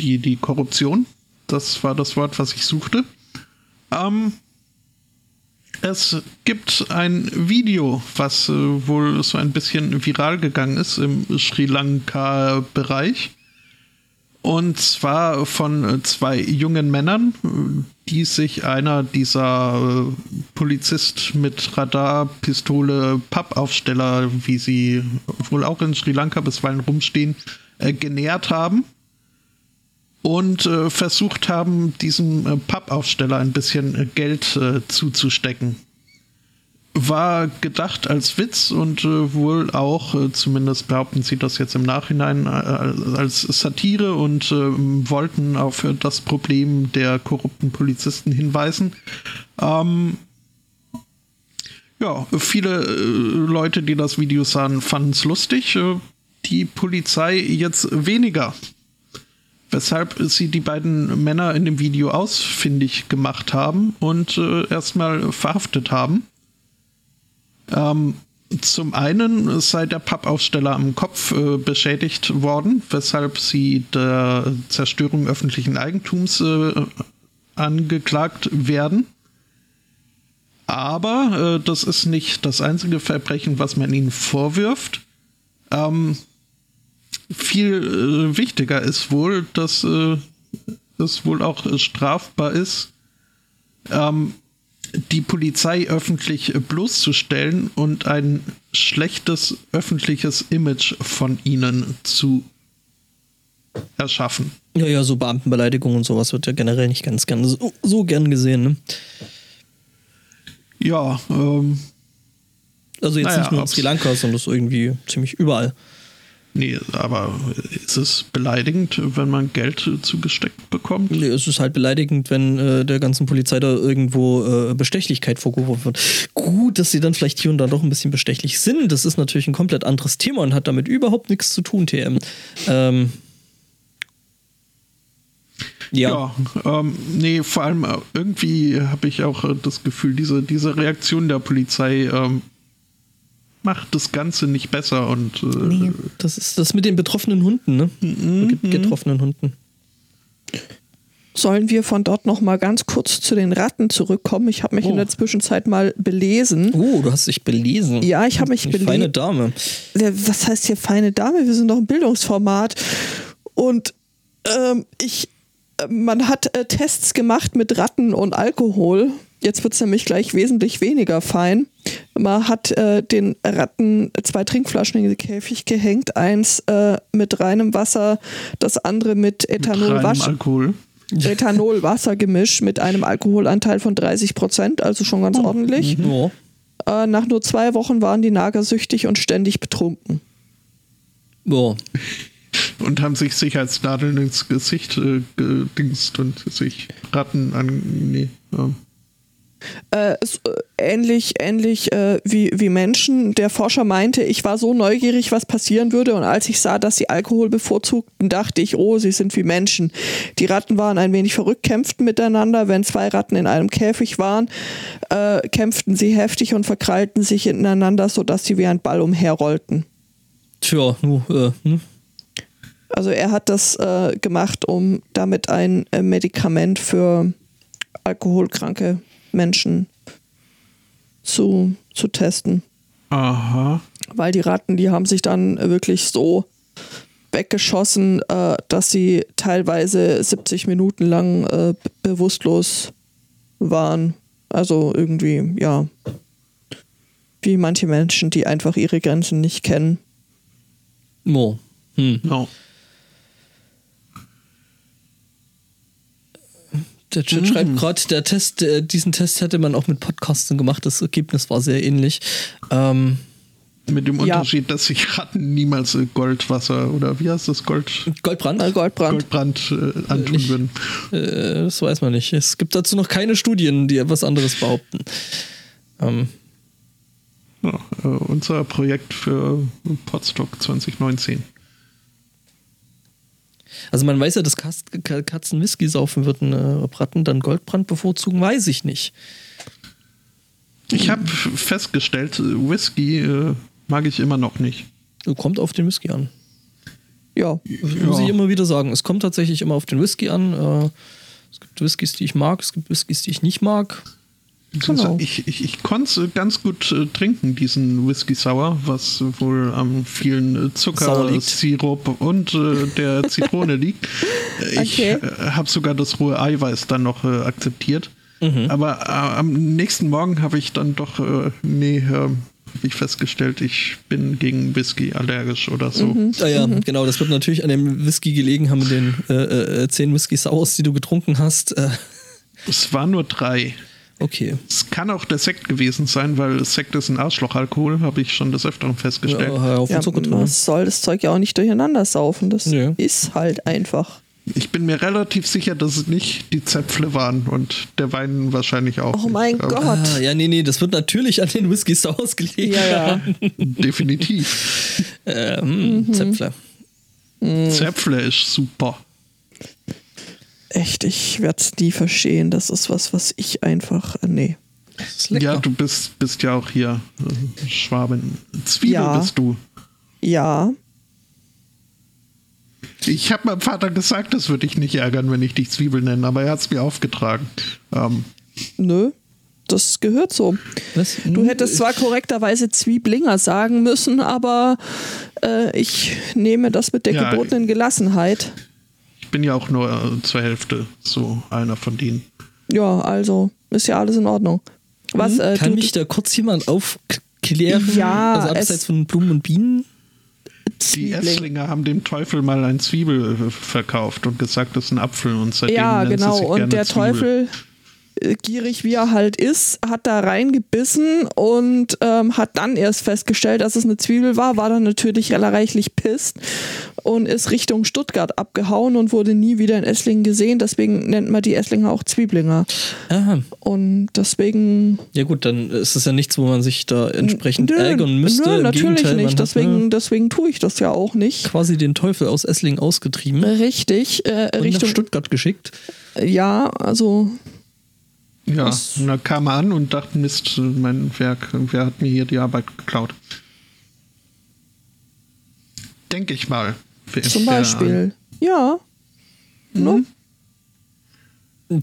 Speaker 1: die, die Korruption. Das war das Wort, was ich suchte. Ähm, es gibt ein Video, was äh, wohl so ein bisschen viral gegangen ist im Sri Lanka-Bereich. Und zwar von zwei jungen Männern, die sich einer dieser äh, Polizist mit Radar, Pistole, Pappaufsteller, wie sie wohl auch in Sri Lanka bisweilen rumstehen, äh, genähert haben und äh, versucht haben, diesem äh, Pappaufsteller ein bisschen äh, Geld äh, zuzustecken. War gedacht als Witz und äh, wohl auch, äh, zumindest behaupten sie das jetzt im Nachhinein, äh, als Satire und äh, wollten auf das Problem der korrupten Polizisten hinweisen. Ähm, ja, viele Leute, die das Video sahen, fanden es lustig. Die Polizei jetzt weniger weshalb sie die beiden Männer in dem Video ausfindig gemacht haben und äh, erstmal verhaftet haben. Ähm, zum einen sei der Pappaufsteller am Kopf äh, beschädigt worden, weshalb sie der Zerstörung öffentlichen Eigentums äh, angeklagt werden. Aber äh, das ist nicht das einzige Verbrechen, was man ihnen vorwirft. Ähm, viel äh, wichtiger ist wohl, dass äh, es wohl auch äh, strafbar ist, ähm, die Polizei öffentlich äh, bloßzustellen und ein schlechtes öffentliches Image von ihnen zu erschaffen.
Speaker 2: Ja, ja, so Beamtenbeleidigung und sowas wird ja generell nicht ganz gern, so, so gern gesehen, ne?
Speaker 1: Ja, ähm,
Speaker 2: Also jetzt
Speaker 1: Naja,
Speaker 2: nicht nur in Sri Lanka, sondern das irgendwie ziemlich überall.
Speaker 1: Nee, aber ist es beleidigend, wenn man Geld zugesteckt bekommt?
Speaker 2: Nee, Es ist halt beleidigend, wenn äh, der ganzen Polizei da irgendwo äh, Bestechlichkeit vorgeworfen wird. Gut, dass sie dann vielleicht hier und da doch ein bisschen bestechlich sind. Das ist natürlich ein komplett anderes Thema und hat damit überhaupt nichts zu tun, TM. Ähm, ja.
Speaker 1: Ja, ähm, nee, vor allem äh, irgendwie habe ich auch äh, das Gefühl, diese, diese Reaktion der Polizei ähm, macht das Ganze nicht besser und äh,
Speaker 2: Nee, das ist das mit den betroffenen Hunden, ne? Get- Getroffenen Hunden.
Speaker 3: Sollen wir von dort noch mal ganz kurz zu den Ratten zurückkommen? Ich habe mich
Speaker 2: Oh.
Speaker 3: in der Zwischenzeit mal belesen.
Speaker 2: Oh, du hast dich belesen.
Speaker 3: Ja, ich habe mich belesen.
Speaker 2: Feine Dame.
Speaker 3: Was heißt hier feine Dame? Wir sind doch ein Bildungsformat. Und ähm, ich, äh, man hat äh, Tests gemacht mit Ratten und Alkohol. Jetzt wird es nämlich gleich wesentlich weniger fein. Man hat äh, den Ratten zwei Trinkflaschen in den Käfig gehängt, eins äh, mit reinem Wasser, das andere mit Ethanol, Wasch,
Speaker 1: Alkohol.
Speaker 3: Ethanol-Wasser-Gemisch mit einem Alkoholanteil von 30 Prozent, also schon ganz ordentlich.
Speaker 2: Ja.
Speaker 3: Äh, nach nur zwei Wochen waren die nagersüchtig und ständig betrunken.
Speaker 2: Ja.
Speaker 1: Und haben sich Sicherheitsnadeln ins Gesicht äh, gedingst und sich Ratten an. Nee, ähm,
Speaker 3: Äh, äh, ähnlich ähnlich äh, wie, wie Menschen. Der Forscher meinte, ich war so neugierig, was passieren würde. Und als ich sah, dass sie Alkohol bevorzugten, dachte ich, oh, sie sind wie Menschen. Die Ratten waren ein wenig verrückt, kämpften miteinander. Wenn zwei Ratten in einem Käfig waren, äh, kämpften sie heftig und verkrallten sich ineinander, sodass sie wie ein Ball umherrollten.
Speaker 2: Tja, nu, äh, hm.
Speaker 3: Also er hat das äh, gemacht, um damit ein äh, Medikament für alkoholkranke Menschen zu, zu testen.
Speaker 1: aha.
Speaker 3: Weil die Ratten, die haben sich dann wirklich so weggeschossen, äh, dass sie teilweise 70 Minuten lang äh, be- bewusstlos waren. Also irgendwie, ja, wie manche Menschen, die einfach ihre Grenzen nicht kennen.
Speaker 2: Mo. Hm.
Speaker 1: No.
Speaker 2: Der Chat
Speaker 1: Mhm.
Speaker 2: schreibt gerade, der Test, äh, diesen Test hätte man auch mit Podcasten gemacht. Das Ergebnis war sehr ähnlich. Ähm,
Speaker 1: Mit dem
Speaker 3: Ja.
Speaker 1: Unterschied, dass sich Ratten niemals äh, Goldwasser oder wie heißt das Gold,
Speaker 2: Goldbrand?
Speaker 3: Äh, Goldbrand.
Speaker 1: Goldbrand äh, antun
Speaker 2: nicht.
Speaker 1: würden.
Speaker 2: Äh, das weiß man nicht. Es gibt dazu noch keine Studien, die etwas anderes behaupten. Ähm,
Speaker 1: Ja, äh, unser Projekt für Podstock 2019.
Speaker 2: also man weiß ja, dass Katzen Whisky saufen würden. Äh, ob Ratten dann Goldbrand bevorzugen, weiß ich nicht.
Speaker 1: Ich habe festgestellt, Whisky äh, mag ich immer noch nicht.
Speaker 2: Kommt auf den Whisky an.
Speaker 3: Ja.
Speaker 2: Muss ich immer wieder sagen. Es kommt tatsächlich immer auf den Whisky an. Äh, es gibt Whiskys, die ich mag, es gibt Whiskys, die ich nicht mag.
Speaker 3: Genau.
Speaker 1: Ich, ich, ich konnte es ganz gut äh, trinken, diesen Whisky Sour, was wohl am vielen äh, Zucker,
Speaker 2: Sauer liegt.
Speaker 1: Sirup und äh, der Zitrone liegt. Äh, Ich
Speaker 3: Okay.
Speaker 1: äh, habe sogar das rohe Eiweiß dann noch äh, akzeptiert.
Speaker 2: Mhm.
Speaker 1: Aber äh, am nächsten Morgen habe ich dann doch, äh, nee, äh, habe ich festgestellt, ich bin gegen Whisky allergisch oder so.
Speaker 2: Ah ja, genau, das wird natürlich an dem Whisky gelegen haben, den äh, äh, 10 Whisky Sours, die du getrunken hast. Äh,
Speaker 1: Es waren nur drei.
Speaker 2: Okay.
Speaker 1: Es kann auch der Sekt gewesen sein, weil Sekt ist ein Arschlochalkohol, habe ich schon des Öfteren festgestellt.
Speaker 2: Ja, auf
Speaker 3: Ja, man soll das Zeug ja auch nicht durcheinander saufen. Das
Speaker 2: Nö.
Speaker 3: ist halt einfach.
Speaker 1: Ich bin mir relativ sicher, dass es nicht die Zäpfle waren und der Wein wahrscheinlich auch.
Speaker 3: Oh
Speaker 1: nicht.
Speaker 3: mein
Speaker 1: Aber
Speaker 3: Gott.
Speaker 2: Ah, ja, nee, nee, das wird natürlich an den Whisky Sours gelegen.
Speaker 3: Ja, ja.
Speaker 1: Definitiv.
Speaker 2: Äh, hm, Zäpfle.
Speaker 1: Zäpfle ist super.
Speaker 3: Echt, ich werde es nie verstehen. Das ist was, was ich einfach. äh, Nee.
Speaker 1: Ja, du bist, bist ja auch hier äh, Schwaben. Zwiebel
Speaker 3: Ja.
Speaker 1: bist du.
Speaker 3: Ja.
Speaker 1: Ich habe meinem Vater gesagt, das würde ich nicht ärgern, wenn ich dich Zwiebel nenne, aber er hat es mir aufgetragen. Ähm,
Speaker 3: Nö. Das gehört so.
Speaker 2: Was?
Speaker 3: Du hättest zwar korrekterweise Zwieblinger sagen müssen, aber äh, ich nehme das mit der
Speaker 1: Ja.
Speaker 3: gebotenen Gelassenheit.
Speaker 1: Ich bin ja auch nur äh, zur Hälfte so einer von denen.
Speaker 3: Ja, also ist ja alles in Ordnung. Was äh,
Speaker 2: Kann mich da kurz jemand aufklären?
Speaker 3: Ja,
Speaker 2: Also
Speaker 3: es-
Speaker 2: abseits von Blumen und Bienen?
Speaker 1: Die. Esslinger haben dem Teufel mal ein Zwiebel äh, verkauft und gesagt, das ist ein Apfel und seitdem
Speaker 3: Ja, genau.
Speaker 1: sie sich
Speaker 3: Und
Speaker 1: gerne
Speaker 3: der
Speaker 1: Zwiebel.
Speaker 3: Teufel, gierig wie er halt ist, hat da reingebissen und ähm, hat dann erst festgestellt, dass es eine Zwiebel war, war dann natürlich reichlich pisst und ist Richtung Stuttgart abgehauen und wurde nie wieder in Esslingen gesehen. Deswegen nennt man die Esslinger auch Zwieblinger.
Speaker 2: Aha.
Speaker 3: Und deswegen.
Speaker 2: Ja gut, dann ist es ja nichts, wo man sich da entsprechend
Speaker 3: Nö,
Speaker 2: ärgern müsste.
Speaker 3: Nö,
Speaker 2: Im
Speaker 3: natürlich
Speaker 2: Gegenteil,
Speaker 3: nicht. Deswegen,
Speaker 2: ne,
Speaker 3: deswegen tue ich das ja auch nicht.
Speaker 2: quasi den Teufel aus Esslingen ausgetrieben
Speaker 3: Richtig, äh,
Speaker 2: und nach
Speaker 3: Richtung.
Speaker 2: Stuttgart geschickt.
Speaker 3: Ja, also
Speaker 1: Ja,
Speaker 3: Was-
Speaker 1: und da kam er an und dachte, Mist, mein Werk, wer hat mir hier die Arbeit geklaut? Denke ich mal.
Speaker 3: Zum Beispiel. Ja. Ne?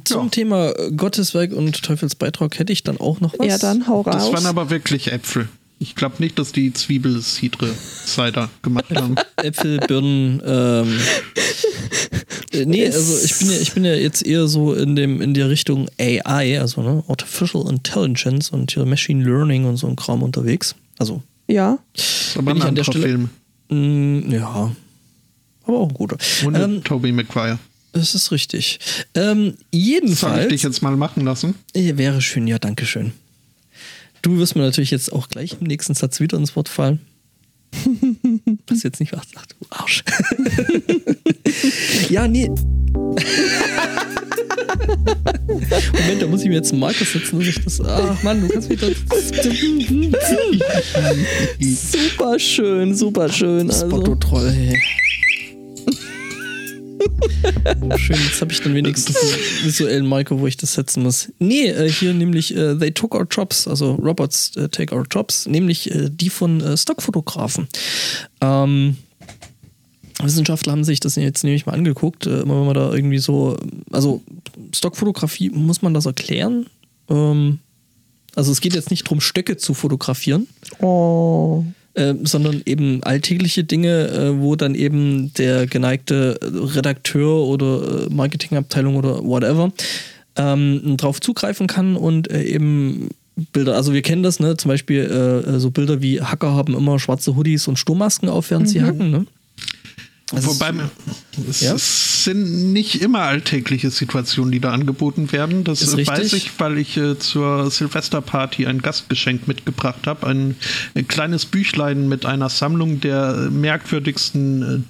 Speaker 2: Zum
Speaker 1: Ja.
Speaker 2: Thema äh, Gotteswerk und Teufelsbeitrag hätte ich dann auch noch was.
Speaker 3: Ja, dann hau raus.
Speaker 1: Das waren aber wirklich Äpfel. Ich glaube nicht, dass die Zwiebelcidre Cider gemacht haben.
Speaker 2: Äpfel, Birnen, ähm. äh, Nee, also ich bin ja, ich bin ja jetzt eher so in dem, in der Richtung AI, also ne, Artificial Intelligence und hier Machine Learning und so ein Kram unterwegs. Also,
Speaker 3: Ja.
Speaker 1: Aber
Speaker 2: Bin
Speaker 1: ein
Speaker 2: ich an der
Speaker 1: anderer
Speaker 2: Stelle-
Speaker 1: Film.
Speaker 2: mh, ja. Aber auch ein guter.
Speaker 1: Ohne
Speaker 2: Ähm,
Speaker 1: Tobey Maguire.
Speaker 2: das ist richtig. Ähm,
Speaker 1: Soll ich
Speaker 2: jedenfalls.
Speaker 1: dich jetzt mal machen lassen?
Speaker 2: Ja, wäre schön, ja, danke schön. Du wirst mir natürlich jetzt auch gleich im nächsten Satz wieder ins Wort fallen. Was jetzt nicht was sagt, du Arsch. ja, nee. Moment, da muss ich mir jetzt einen Marker setzen, dass ich das. Ach Mann, du kannst wieder.
Speaker 3: Super schön, super schön. Also.
Speaker 2: Spotto-Troll, hey. Schön, jetzt habe ich dann wenigstens einen visuellen Marker, wo ich das setzen muss. Nee, äh, hier nämlich äh, They Took Our Jobs, also Robots äh, Take Our Jobs, nämlich äh, die von äh, Stockfotografen. Ähm, Wissenschaftler haben sich das jetzt nämlich mal angeguckt, äh, immer wenn man da irgendwie so, also Stockfotografie, muss man das erklären? Ähm, also es geht jetzt nicht darum, Stöcke zu fotografieren,
Speaker 3: Oh.
Speaker 2: Äh, sondern eben alltägliche Dinge, äh, wo dann eben der geneigte Redakteur oder äh, Marketingabteilung oder whatever ähm, drauf zugreifen kann und äh, eben Bilder. Also wir kennen das, ne? Zum Beispiel äh, so Bilder wie Hacker haben immer schwarze Hoodies und Sturmmasken auf, während sie hacken, ne?
Speaker 1: Also Wobei es, ja? es, sind nicht immer alltägliche Situationen, die da angeboten werden. Das
Speaker 2: Ist
Speaker 1: weiß
Speaker 2: richtig.
Speaker 1: ich, weil ich äh, zur Silvesterparty ein Gastgeschenk mitgebracht habe. Ein, ein, kleines Büchlein mit einer Sammlung der merkwürdigsten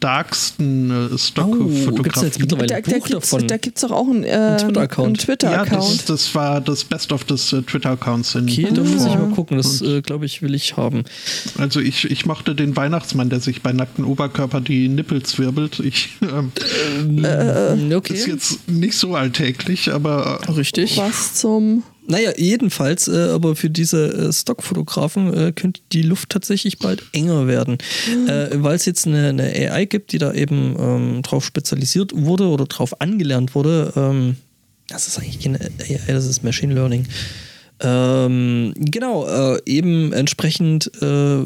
Speaker 1: äh, darksten äh, Stockfotografien.
Speaker 2: Oh, gibt's jetzt mittlerweile
Speaker 3: Da,
Speaker 2: ein
Speaker 3: da
Speaker 2: Buch
Speaker 3: gibt's,
Speaker 2: davon?
Speaker 3: da gibt es auch einen, äh,
Speaker 2: Ein Twitter-Account.
Speaker 3: einen
Speaker 1: ja, das, das war das Best of des äh, Twitter-Accounts. in
Speaker 2: Okay, da muss ich mal gucken. Das, äh, glaube ich, will ich haben.
Speaker 1: Also ich, ich mochte den Weihnachtsmann, der sich bei nacktem Oberkörper die Nippel zwirbelt. Ich, ähm,
Speaker 2: Ähm,
Speaker 1: Ist
Speaker 2: okay,
Speaker 1: jetzt nicht so alltäglich, aber äh,
Speaker 2: richtig.
Speaker 3: Was zum.
Speaker 2: Naja, jedenfalls, äh, aber für diese äh, Stockfotografen äh, könnte die Luft tatsächlich bald enger werden. Äh, Weil es jetzt eine, eine AI gibt, die da eben ähm, drauf spezialisiert wurde oder drauf angelernt wurde. Ähm, das ist eigentlich keine AI, das ist Machine Learning. Ähm, genau, äh, eben entsprechend äh,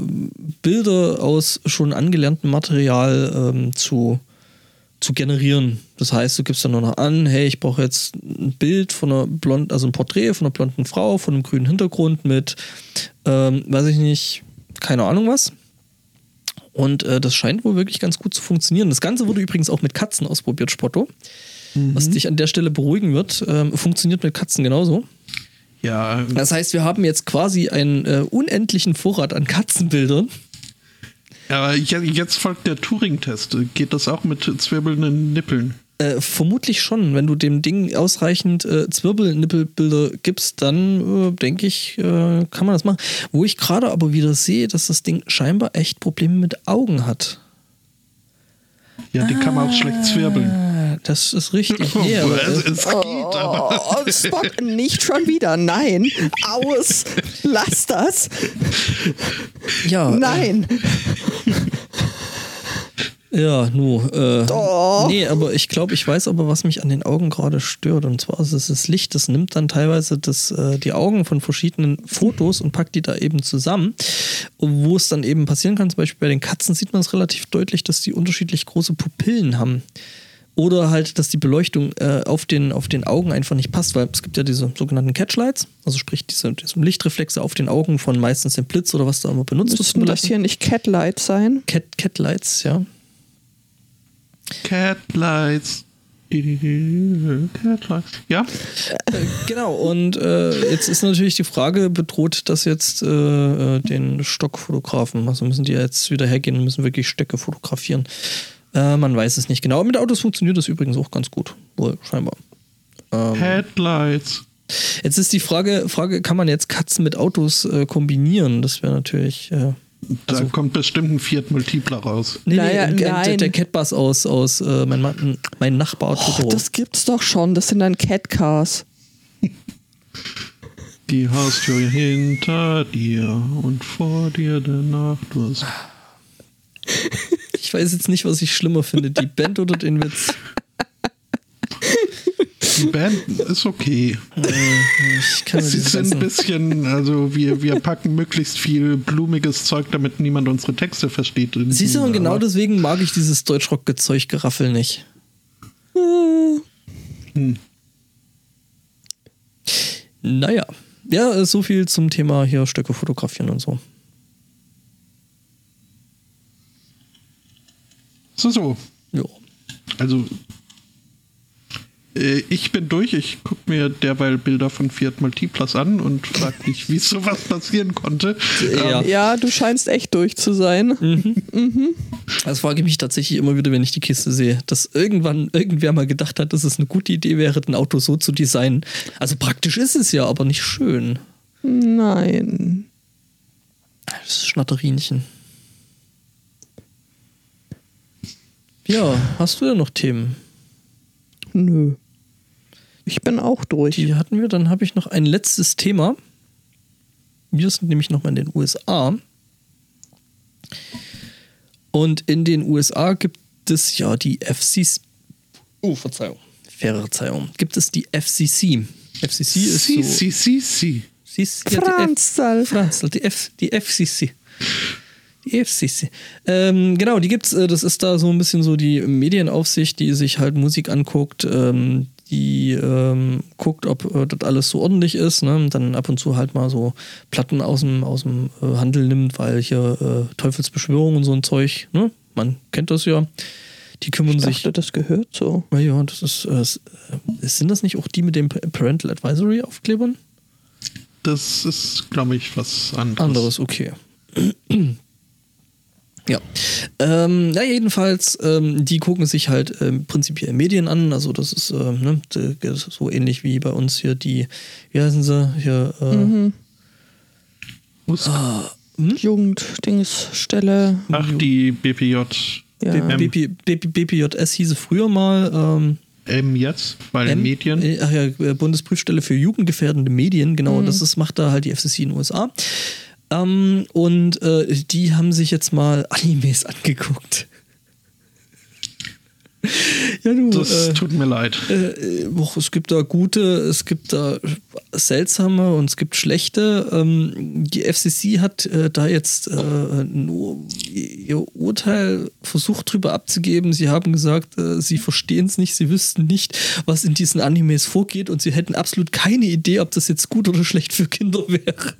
Speaker 2: Bilder aus schon angelerntem Material ähm, zu zu generieren. Das heißt, du gibst dann nur noch an, hey, ich brauche jetzt ein Bild von einer blonden, also ein Porträt von einer blonden Frau, von einem grünen Hintergrund mit, ähm, weiß ich nicht, keine Ahnung was. Und äh, das scheint wohl wirklich ganz gut zu funktionieren. Das Ganze wurde übrigens auch mit Katzen ausprobiert, Spotto. Was dich an der Stelle beruhigen wird, ähm, funktioniert mit Katzen genauso.
Speaker 1: ja,
Speaker 2: Das heißt, wir haben jetzt quasi einen äh, unendlichen Vorrat an Katzenbildern.
Speaker 1: Aber je- jetzt folgt der Turing-Test. Geht das auch mit zwirbelnden Nippeln?
Speaker 2: Äh, vermutlich schon. Wenn du dem Ding ausreichend äh, Zwirbelnippelbilder gibst, dann äh, denke ich, äh, kann man das machen. Wo ich gerade aber wieder sehe, dass das Ding scheinbar echt Probleme mit Augen hat.
Speaker 1: Ja, die kann man auch schlecht zwirbeln.
Speaker 2: Das ist richtig. Nee, aber,
Speaker 1: es,
Speaker 2: äh,
Speaker 1: es geht, aber.
Speaker 3: Oh, Spock, nicht schon wieder. Nein. Aus. Lass das.
Speaker 2: ja,
Speaker 3: Nein.
Speaker 2: Äh, ja, nu. Äh,
Speaker 3: Oh.
Speaker 2: Nee, aber ich glaube, ich weiß aber, was mich an den Augen gerade stört. Und zwar ist es das Licht. Das nimmt dann teilweise das, äh, die Augen von verschiedenen Fotos und packt die da eben zusammen. Wo es dann eben passieren kann, zum Beispiel bei den Katzen sieht man es relativ deutlich, dass die unterschiedlich große Pupillen haben. Oder halt, dass die Beleuchtung äh, auf, den, auf den Augen einfach nicht passt, weil es gibt ja diese sogenannten Catchlights, also sprich diese, diese Lichtreflexe auf den Augen von meistens dem Blitz oder was da immer benutzt wird.
Speaker 3: Müssten das hier nicht Catlight sein?
Speaker 2: Cat, Catlights, ja.
Speaker 1: Catlights. Catlights. Ja,
Speaker 2: Genau, und äh, jetzt ist natürlich die Frage, bedroht das jetzt äh, äh, den Stockfotografen? Also müssen die jetzt wieder hergehen und müssen wirklich Stöcke fotografieren? Äh, man weiß es nicht genau. Aber mit Autos funktioniert das übrigens auch ganz gut, wohl scheinbar. Ähm,
Speaker 1: Headlights.
Speaker 2: jetzt ist die Frage, Frage, kann man jetzt Katzen mit Autos äh, kombinieren? Das wäre natürlich... Äh,
Speaker 1: Da
Speaker 2: also-
Speaker 1: kommt bestimmt ein Fiat Multipler raus.
Speaker 2: nee,
Speaker 3: Naja,
Speaker 2: nee, der,
Speaker 3: nein.
Speaker 2: der Catbus aus, aus äh, mein, mein Nachbar
Speaker 3: Oh,
Speaker 2: Totoro.
Speaker 3: das gibt's doch schon. Das sind dann Catcars.
Speaker 1: Die Haustür hinter dir und vor dir der Nachtdurst.
Speaker 2: Ich weiß jetzt nicht, was ich schlimmer finde, die Band oder den Witz.
Speaker 1: Die Band ist okay.
Speaker 2: Mir
Speaker 1: Sie sind ein bisschen, also wir, wir packen möglichst viel blumiges Zeug, damit niemand unsere Texte versteht.
Speaker 2: Siehst du, und genau deswegen mag ich dieses Deutschrock-Gezeug-Geraffel nicht.
Speaker 1: Hm.
Speaker 2: Naja. Ja, äh, so viel zum Thema hier Stöcke fotografieren und so.
Speaker 1: So, so.
Speaker 2: Jo.
Speaker 1: Also, äh, ich bin durch. Ich gucke mir derweil Bilder von Fiat Multiplas an und frage mich, wie sowas passieren konnte.
Speaker 2: Ja.
Speaker 1: Ähm,
Speaker 3: Ja, du scheinst echt durch zu sein.
Speaker 2: Das frage ich mich tatsächlich immer wieder, wenn ich die Kiste sehe, dass irgendwann irgendwer mal gedacht hat, dass es eine gute Idee wäre, ein Auto so zu designen. Also praktisch ist es ja, aber nicht schön.
Speaker 3: Nein.
Speaker 2: Das ist Schnatterinchen. Ja, hast du denn noch Themen?
Speaker 3: Nö. Ich bin auch durch.
Speaker 2: Die hatten wir, dann habe ich noch ein letztes Thema. Wir sind nämlich nochmal in den USA. Und in den USA gibt es ja die FCC. Oh, Verzeihung. Verzeihung. Gibt es die FCC. FCC ist so.
Speaker 1: sie, sie, sie.
Speaker 2: Sie ist- ja, die F-
Speaker 3: Franzl.
Speaker 2: Franzl, die, F, die FCC. FCC. Ähm, genau, die gibt's, äh, das ist da so ein bisschen so die Medienaufsicht, die sich halt Musik anguckt, ähm, die ähm, guckt, ob äh, das alles so ordentlich ist, ne? Und dann ab und zu halt mal so Platten aus dem, aus dem äh, Handel nimmt, weil hier äh, Teufelsbeschwörung und so ein Zeug, ne? Man kennt das ja. Die kümmern
Speaker 3: Ich
Speaker 2: sich.
Speaker 3: dachte, das gehört so.
Speaker 2: Ja, ja, das ist. Äh, äh, sind das nicht auch die mit den Parental Advisory Aufklebern?
Speaker 1: Das ist, glaube ich, was anderes.
Speaker 2: Anderes, okay. Ja. Ähm, na, jedenfalls, ähm, die gucken sich halt ähm, prinzipiell Medien an. Also, das ist ähm, ne, so ähnlich wie bei uns hier die, wie heißen sie? Hier, äh,
Speaker 3: Mhm.
Speaker 1: Muss-
Speaker 3: Jugenddingsstelle.
Speaker 1: Ach, die BPJ
Speaker 3: Ja.
Speaker 2: BP, BP, BPJS hieße früher mal. Ähm,
Speaker 1: M jetzt, weil
Speaker 2: M-
Speaker 1: Medien.
Speaker 2: äh, Ach ja, Bundesprüfstelle für jugendgefährdende Medien, genau, das ist, macht da halt die FCC in den USA. Ähm, und äh, die haben sich jetzt mal Animes angeguckt. ja, du,
Speaker 1: Das
Speaker 2: äh,
Speaker 1: tut mir leid.
Speaker 2: äh, och, es gibt da gute, es gibt da seltsame und es gibt schlechte. Ähm, die FCC hat äh, da jetzt äh, nur ihr Urteil versucht drüber abzugeben. Sie haben gesagt, äh, sie verstehen es nicht, sie wüssten nicht, was in diesen Animes vorgeht und sie hätten absolut keine Idee, ob das jetzt gut oder schlecht für Kinder wäre.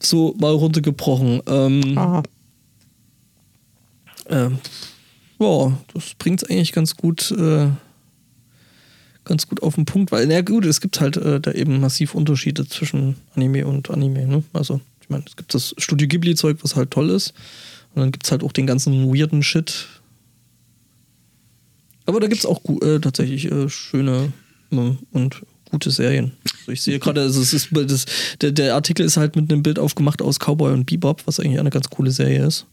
Speaker 2: So mal runtergebrochen. Ähm,
Speaker 3: Ah,
Speaker 2: ähm, ja, das bringt es eigentlich ganz gut, äh, ganz gut auf den Punkt, weil, na gut, es gibt halt äh, da eben massiv Unterschiede zwischen Anime und Anime, ne? Also, ich meine, es gibt das Studio Ghibli-Zeug, was halt toll ist. Und dann gibt es halt auch den ganzen weirden Shit. Aber da gibt es auch äh, tatsächlich äh, schöne äh, und gute Serien. Also ich sehe gerade, also es ist das, der, der Artikel ist halt mit einem Bild aufgemacht aus Cowboy und Bebop, was eigentlich eine ganz coole Serie ist.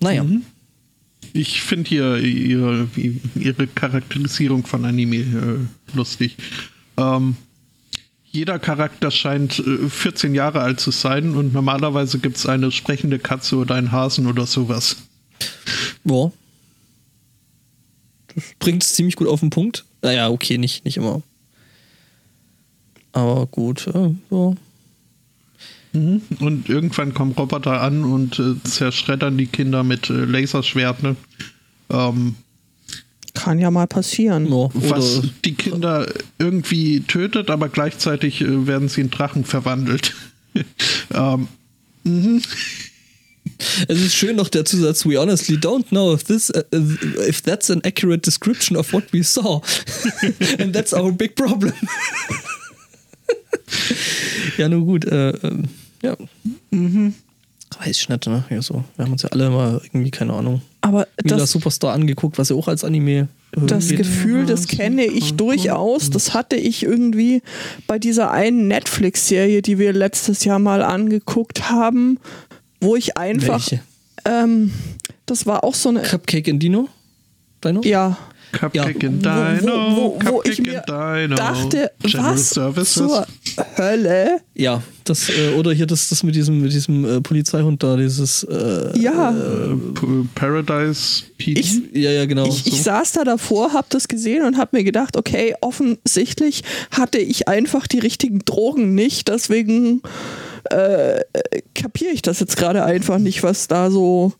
Speaker 2: Naja.
Speaker 1: Ich finde hier ihre, ihre Charakterisierung von Anime äh, lustig. Ähm, jeder Charakter scheint äh, 14 Jahre alt zu sein und normalerweise gibt es eine sprechende Katze oder einen Hasen oder sowas.
Speaker 2: Ja. Das bringt es ziemlich gut auf den Punkt. Naja, okay, nicht, nicht immer. Aber gut, äh, ja.
Speaker 1: Und irgendwann kommen Roboter an und äh, zerschreddern die Kinder mit äh, Laserschwerten. Ähm,
Speaker 3: kann ja mal passieren.
Speaker 2: ja.
Speaker 1: was
Speaker 2: Oder,
Speaker 1: die Kinder irgendwie tötet, aber gleichzeitig äh, werden sie in Drachen verwandelt. ähm,
Speaker 2: es ist schön noch der Zusatz, we honestly don't know if this uh, if that's an accurate description of what we saw. And that's our big problem. ja, nur gut, äh, ähm, ja. Weiß ich nicht, ne? Ja, so. Wir haben uns ja alle mal irgendwie, keine Ahnung,
Speaker 3: Aber
Speaker 2: Mila
Speaker 3: das,
Speaker 2: Superstar angeguckt, was ja auch als Anime äh,
Speaker 3: das
Speaker 2: geht.
Speaker 3: Gefühl, das kenne ich durchaus. Das hatte ich irgendwie bei dieser einen Netflix-Serie, die wir letztes Jahr mal angeguckt haben, wo ich einfach.
Speaker 2: Welche?
Speaker 3: Ähm, das war auch so eine.
Speaker 2: Cupcake in Dino? Dino?
Speaker 3: Ja,
Speaker 1: Cupcake
Speaker 2: Ja.
Speaker 1: and
Speaker 3: wo,
Speaker 1: Dino,
Speaker 3: wo, wo, wo
Speaker 1: Cupcake
Speaker 3: ich mir
Speaker 1: and Dino.
Speaker 3: dachte,
Speaker 1: General
Speaker 3: was
Speaker 1: Services.
Speaker 3: zur Hölle?
Speaker 2: Ja, das, äh, oder hier das, das mit diesem, mit diesem äh, Polizeihund da, dieses. Äh,
Speaker 3: Ja,
Speaker 1: Äh, P- Paradise PD.
Speaker 3: Ich-
Speaker 2: ja, ja, genau.
Speaker 3: ich, ich
Speaker 2: so.
Speaker 3: saß da davor, hab das gesehen und hab mir gedacht, okay, offensichtlich hatte ich einfach die richtigen Drogen nicht, deswegen äh, kapiere ich das jetzt gerade einfach nicht, was da so.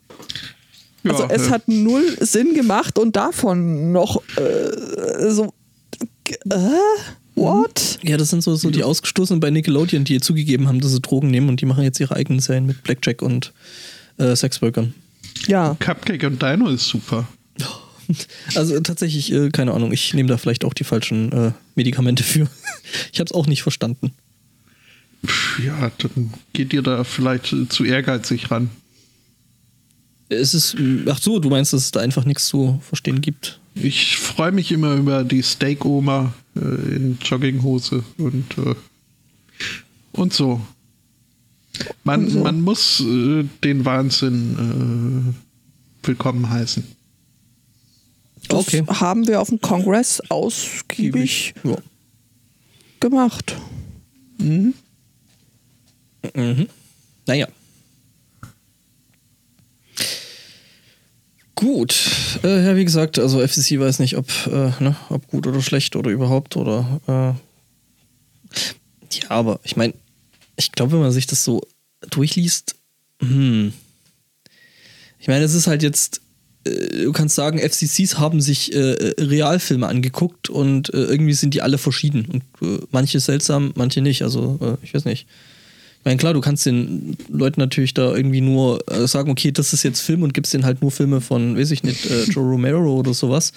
Speaker 3: Also
Speaker 1: Ja,
Speaker 3: es
Speaker 1: äh,
Speaker 3: hat null Sinn gemacht und davon noch äh, so. Äh, what?
Speaker 2: ja, das sind so, so die Ausgestoßenen bei Nickelodeon, die zugegeben haben, dass sie Drogen nehmen und die machen jetzt ihre eigenen Serien mit Blackjack und äh, Sexworkern.
Speaker 3: Ja,
Speaker 1: Cupcake und Dino ist super.
Speaker 2: Also tatsächlich, äh, keine Ahnung, ich nehme da vielleicht auch die falschen äh, Medikamente für. ich habe es auch nicht verstanden.
Speaker 1: Ja, dann geht ihr da vielleicht zu ehrgeizig ran.
Speaker 2: Es ist, ach so, du meinst, dass es da einfach nichts zu verstehen gibt.
Speaker 1: Ich freue mich immer über die Steak-Oma äh, in Jogginghose und, äh, und so. Man,
Speaker 3: Und so.
Speaker 1: man muss äh, den Wahnsinn äh, willkommen heißen.
Speaker 3: das
Speaker 2: Okay.
Speaker 3: haben wir auf dem Kongress ausgiebig
Speaker 2: Ja.
Speaker 3: gemacht.
Speaker 2: Mhm. Naja. Gut. Äh, ja, wie gesagt, also FCC weiß nicht, ob, äh, ne, ob gut oder schlecht oder überhaupt oder. Äh, ja, aber ich meine, ich glaube, wenn man sich das so durchliest, hm. Ich meine, es ist halt jetzt, äh, du kannst sagen, FCCs haben sich äh, Realfilme angeguckt und äh, irgendwie sind die alle verschieden. Und äh, manche seltsam, manche nicht. Also, äh, ich weiß nicht. Ich meine, klar, du kannst den Leuten natürlich da irgendwie nur äh, sagen, okay, das ist jetzt Film und gibst denen halt nur Filme von, weiß ich nicht, äh, Joe Romero oder sowas.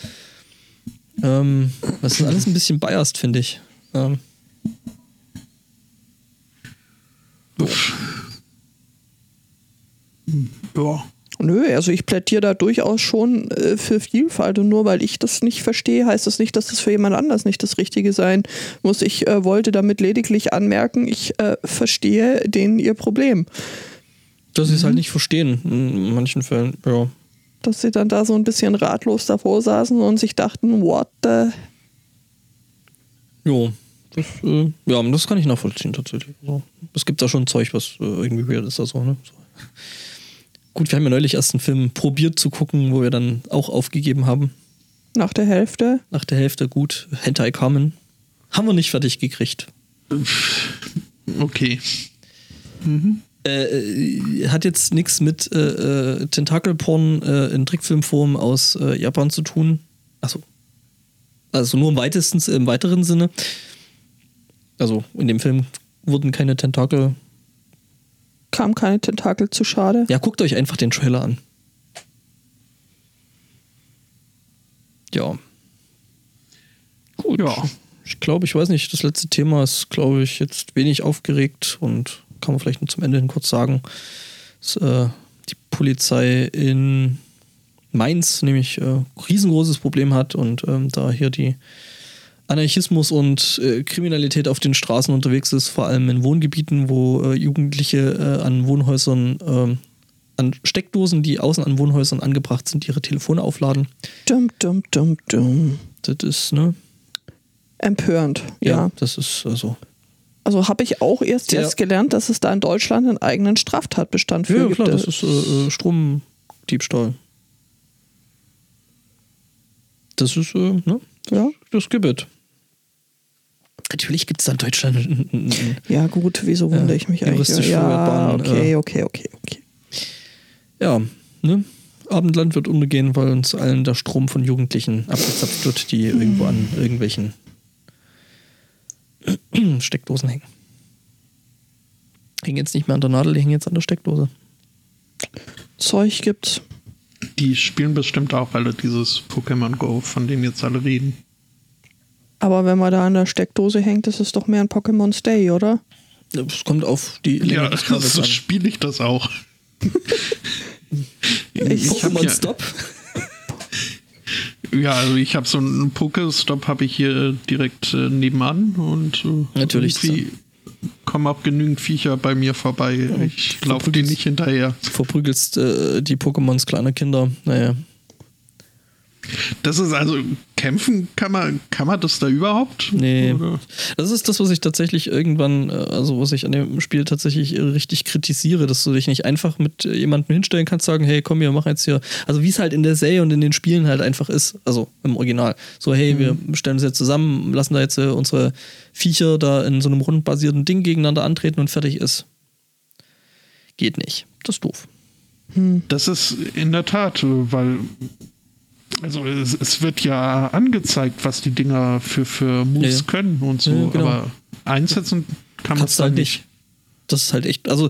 Speaker 2: Ähm, das ist alles ein bisschen biased, finde ich. Ähm,
Speaker 1: Ja.
Speaker 3: Nö, also ich plädiere da durchaus schon äh, für Vielfalt und nur weil ich das nicht verstehe, heißt das nicht, dass das für jemand anders nicht das Richtige sein muss. Ich äh, wollte damit lediglich anmerken, ich äh, verstehe denen ihr Problem.
Speaker 2: dass sie es halt nicht verstehen in manchen Fällen. Ja.
Speaker 3: Dass sie dann da so ein bisschen ratlos davor saßen und sich dachten, what the...
Speaker 2: Jo. Das, äh, ja, das kann ich nachvollziehen tatsächlich. Also, es gibt da schon Zeug, was äh, irgendwie weird ist. Also, ne? so. Gut, wir haben ja neulich erst einen Film probiert zu gucken, wo wir dann auch aufgegeben haben.
Speaker 3: Nach der Hälfte.
Speaker 2: Nach der Hälfte gut. Hentai Carmen. Haben wir nicht fertig gekriegt.
Speaker 1: Okay.
Speaker 2: Äh, äh, hat jetzt nichts mit äh, äh, Tentakelporn äh, in Trickfilmform aus äh, Japan zu tun. Achso. Also nur im weitesten, im weiteren Sinne. Also in dem Film wurden keine Tentakel.
Speaker 3: Kam keine Tentakel zu schade.
Speaker 2: Ja, guckt euch einfach den Trailer an. Ja. Gut.
Speaker 1: Ja.
Speaker 2: Ich glaube, ich weiß nicht, das letzte Thema ist, glaube ich, jetzt wenig aufgeregt und kann man vielleicht nur zum Ende hin kurz sagen, dass äh, die Polizei in Mainz nämlich äh, riesengroßes Problem hat und ähm, da hier die Anarchismus und äh, Kriminalität auf den Straßen unterwegs ist, vor allem in Wohngebieten, wo äh, Jugendliche äh, an Wohnhäusern, ähm, an Steckdosen, die außen an Wohnhäusern angebracht sind, ihre Telefone aufladen.
Speaker 3: Dum, dum, dum, dum.
Speaker 2: Das ist, ne?
Speaker 3: Empörend, ja.
Speaker 2: das ist also.
Speaker 3: Also habe ich auch erst
Speaker 2: Ja.
Speaker 3: jetzt gelernt, dass es da in Deutschland einen eigenen Straftatbestand für
Speaker 2: Ja,
Speaker 3: gibt.
Speaker 2: klar, das ist äh, äh, Stromdiebstahl. Das ist, äh, ne?
Speaker 3: ja.
Speaker 2: Das gibt es. Natürlich gibt es da in Deutschland.
Speaker 3: ja, gut, wieso wundere
Speaker 2: Ja,
Speaker 3: ich mich eigentlich?
Speaker 2: juristisch
Speaker 3: Ja, okay,
Speaker 2: äh,
Speaker 3: okay, okay, okay.
Speaker 2: Ja, ne? Abendland wird untergehen, weil uns allen der Strom von Jugendlichen abgezapft wird, die irgendwo an irgendwelchen Steckdosen hängen. Hängen jetzt nicht mehr an der Nadel, die hängen jetzt an der Steckdose.
Speaker 3: Zeug gibt's.
Speaker 1: Die spielen bestimmt auch alle dieses Pokémon Go, von dem jetzt alle reden.
Speaker 3: Aber wenn man da an der Steckdose hängt, ist es doch mehr ein Pokémon Stay, oder?
Speaker 2: Es kommt auf die Länge
Speaker 1: Ja,
Speaker 2: des Kabels
Speaker 1: so spiele ich das auch.
Speaker 3: Ich-
Speaker 2: Pokémon
Speaker 1: hier-
Speaker 2: Stop?
Speaker 1: Ja, also ich habe so einen Pokestop habe ich hier direkt äh, nebenan und äh,
Speaker 2: Natürlich,
Speaker 1: irgendwie kommen auch genügend Viecher bei mir vorbei. Ich laufe denen nicht hinterher.
Speaker 2: Verprügelst äh, die Pokémons kleiner Kinder. Naja.
Speaker 1: Das ist also kämpfen kann man kann man das da überhaupt?
Speaker 2: Nee.
Speaker 1: Oder?
Speaker 2: Das ist das, was ich tatsächlich irgendwann, äh, also was ich an dem Spiel tatsächlich richtig kritisiere, dass du dich nicht einfach mit jemandem hinstellen kannst, sagen, hey, komm, wir machen jetzt hier, also wie es halt in der Serie und in den Spielen halt einfach ist, also im Original. So, hey, wir stellen uns jetzt zusammen, lassen da jetzt äh, unsere Viecher da in so einem rundenbasierten Ding gegeneinander antreten und fertig ist. Geht nicht. Das ist doof.
Speaker 1: Das ist in der Tat, weil also es, es wird ja angezeigt, was die Dinger für, für Moves
Speaker 2: Ja, ja.
Speaker 1: können und so,
Speaker 2: Ja, genau.
Speaker 1: aber einsetzen kann man es
Speaker 2: halt
Speaker 1: nicht.
Speaker 2: nicht. Das ist halt echt, also,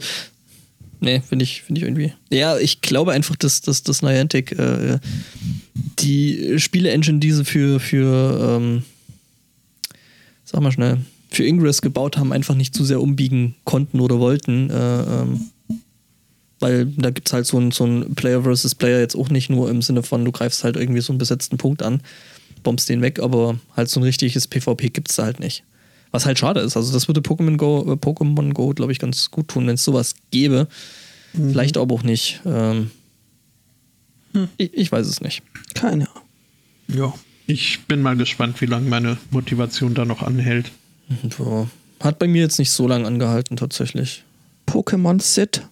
Speaker 2: nee, finde ich, finde ich irgendwie. Ja, ich glaube einfach, dass, dass, dass Niantic äh, die Spiele-Engine, die sie für, für ähm, sag mal schnell, für Ingress gebaut haben, einfach nicht zu sehr umbiegen konnten oder wollten. Äh, ähm, weil da gibt es halt so ein, so ein Player versus Player jetzt auch nicht nur im Sinne von, du greifst halt irgendwie so einen besetzten Punkt an, bombst den weg, aber halt so ein richtiges PvP gibt es da halt nicht. Was halt schade ist. Also das würde Pokémon Go, äh, Pokémon Go, glaube ich, ganz gut tun, wenn es sowas gäbe. Vielleicht aber auch nicht. Ähm, ich, ich weiß es nicht.
Speaker 3: Keine Ahnung.
Speaker 1: Ja. Ich bin mal gespannt, wie lange meine Motivation da noch anhält.
Speaker 2: Hat bei mir jetzt nicht so lange angehalten, tatsächlich.
Speaker 3: Pokémon Sit.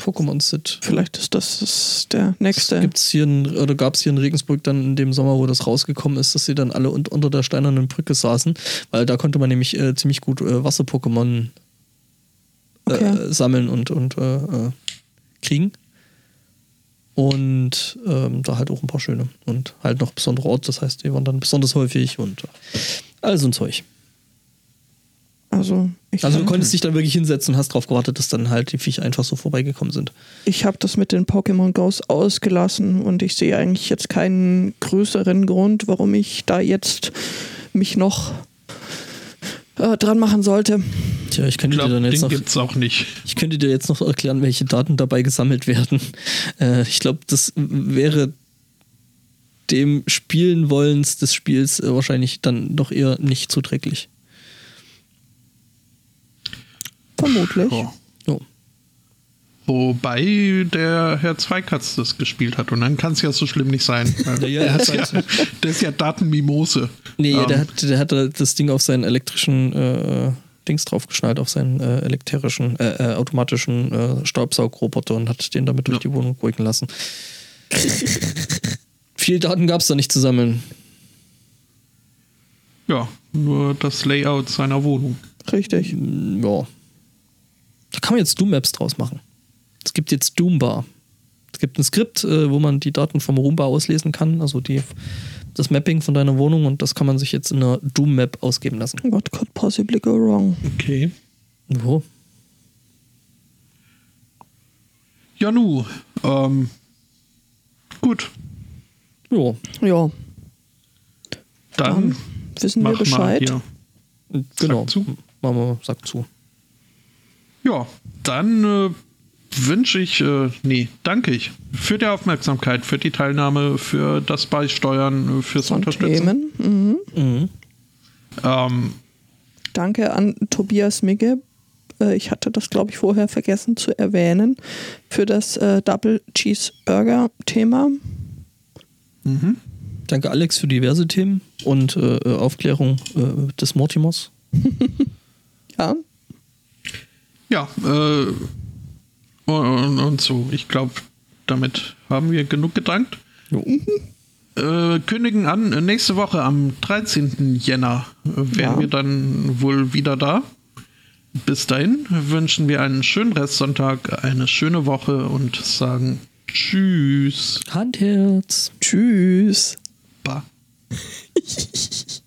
Speaker 2: Pokémon Sit.
Speaker 3: Vielleicht ist das das der nächste.
Speaker 2: Gibt's hier in, oder gab es hier in Regensburg dann in dem Sommer, wo das rausgekommen ist, dass sie dann alle un unter der steinernen Brücke saßen, weil da konnte man nämlich äh, ziemlich gut äh, Wasser-Pokémon
Speaker 3: Okay.
Speaker 2: äh, sammeln und, und äh, äh, kriegen. Und ähm, da halt auch ein paar schöne. Und halt noch besondere Orte, das heißt, die waren dann besonders häufig und äh, all so ein Zeug.
Speaker 3: Also ich,
Speaker 2: Also du konntest dich dann wirklich hinsetzen und hast drauf gewartet, dass dann halt die Viecher einfach so vorbeigekommen sind.
Speaker 3: ich habe das mit den Pokémon Go's ausgelassen und ich sehe eigentlich jetzt keinen größeren Grund, warum ich da jetzt mich noch äh, dran machen sollte.
Speaker 2: Tja, ich könnte
Speaker 1: Ich
Speaker 2: dir
Speaker 1: glaube,
Speaker 2: dann jetzt noch,
Speaker 1: gibt's auch nicht.
Speaker 2: ich könnte dir jetzt noch erklären, welche Daten dabei gesammelt werden. Äh, ich glaube, das wäre dem Spielen wollens des Spiels äh, wahrscheinlich dann doch eher nicht zuträglich.
Speaker 3: Vermutlich.
Speaker 1: Ja. Wobei der Herr Zweikatz das gespielt hat. Und dann kann es ja so schlimm nicht sein.
Speaker 2: Ja, er
Speaker 1: ist
Speaker 2: hat
Speaker 1: ja, der ist ja Datenmimose.
Speaker 2: Nee,
Speaker 1: Ähm,
Speaker 2: der, hat, der hat das Ding auf seinen elektrischen äh, Dings draufgeschnallt, auf seinen äh, elektrischen, äh, äh, automatischen äh, Staubsaugroboter und hat den damit durch
Speaker 1: Ja.
Speaker 2: die Wohnung ruhigen lassen. Viel Daten gab es da nicht zu sammeln.
Speaker 1: Ja, nur das Layout seiner Wohnung.
Speaker 3: Richtig.
Speaker 2: Ja. Da kann man jetzt Doom-Maps draus machen. Es gibt jetzt Doombar. Es gibt ein Skript, äh, wo man die Daten vom Roombar auslesen kann, also die, das Mapping von deiner Wohnung und das kann man sich jetzt in einer Doom-Map ausgeben lassen.
Speaker 3: What could possibly go wrong?
Speaker 1: Okay.
Speaker 2: Wo?
Speaker 1: Ja, nu. Ähm, gut.
Speaker 2: Ja.
Speaker 3: Ja,
Speaker 1: Dann
Speaker 3: wissen wir Bescheid.
Speaker 1: hier.
Speaker 2: Genau.
Speaker 1: zu.
Speaker 2: Machen wir, Sack zu.
Speaker 1: Ja, dann äh, wünsche ich, äh, nee, danke ich für die Aufmerksamkeit, für die Teilnahme, für das Beisteuern, äh, fürs
Speaker 3: Von
Speaker 1: Unterstützen.
Speaker 3: Themen. Mhm.
Speaker 2: Mhm.
Speaker 1: Ähm,
Speaker 3: Danke an Tobias Migge. Äh, Ich hatte das, glaube ich, vorher vergessen zu erwähnen. Für das äh, Double Cheeseburger-Thema.
Speaker 1: mhm.
Speaker 2: Danke Alex für diverse Themen und Aufklärung äh, des Mortimers.
Speaker 3: Ja,
Speaker 1: Ja, äh, und, und so. Ich glaube, damit haben wir genug gedankt.
Speaker 2: Jo.
Speaker 1: Äh, kündigen an, nächste Woche am 13. Jänner wären
Speaker 3: Ja.
Speaker 1: wir dann wohl wieder da. Bis dahin wünschen wir einen schönen Restsonntag, eine schöne Woche und sagen Tschüss.
Speaker 2: Handherz.
Speaker 3: tschüss.
Speaker 1: Ba.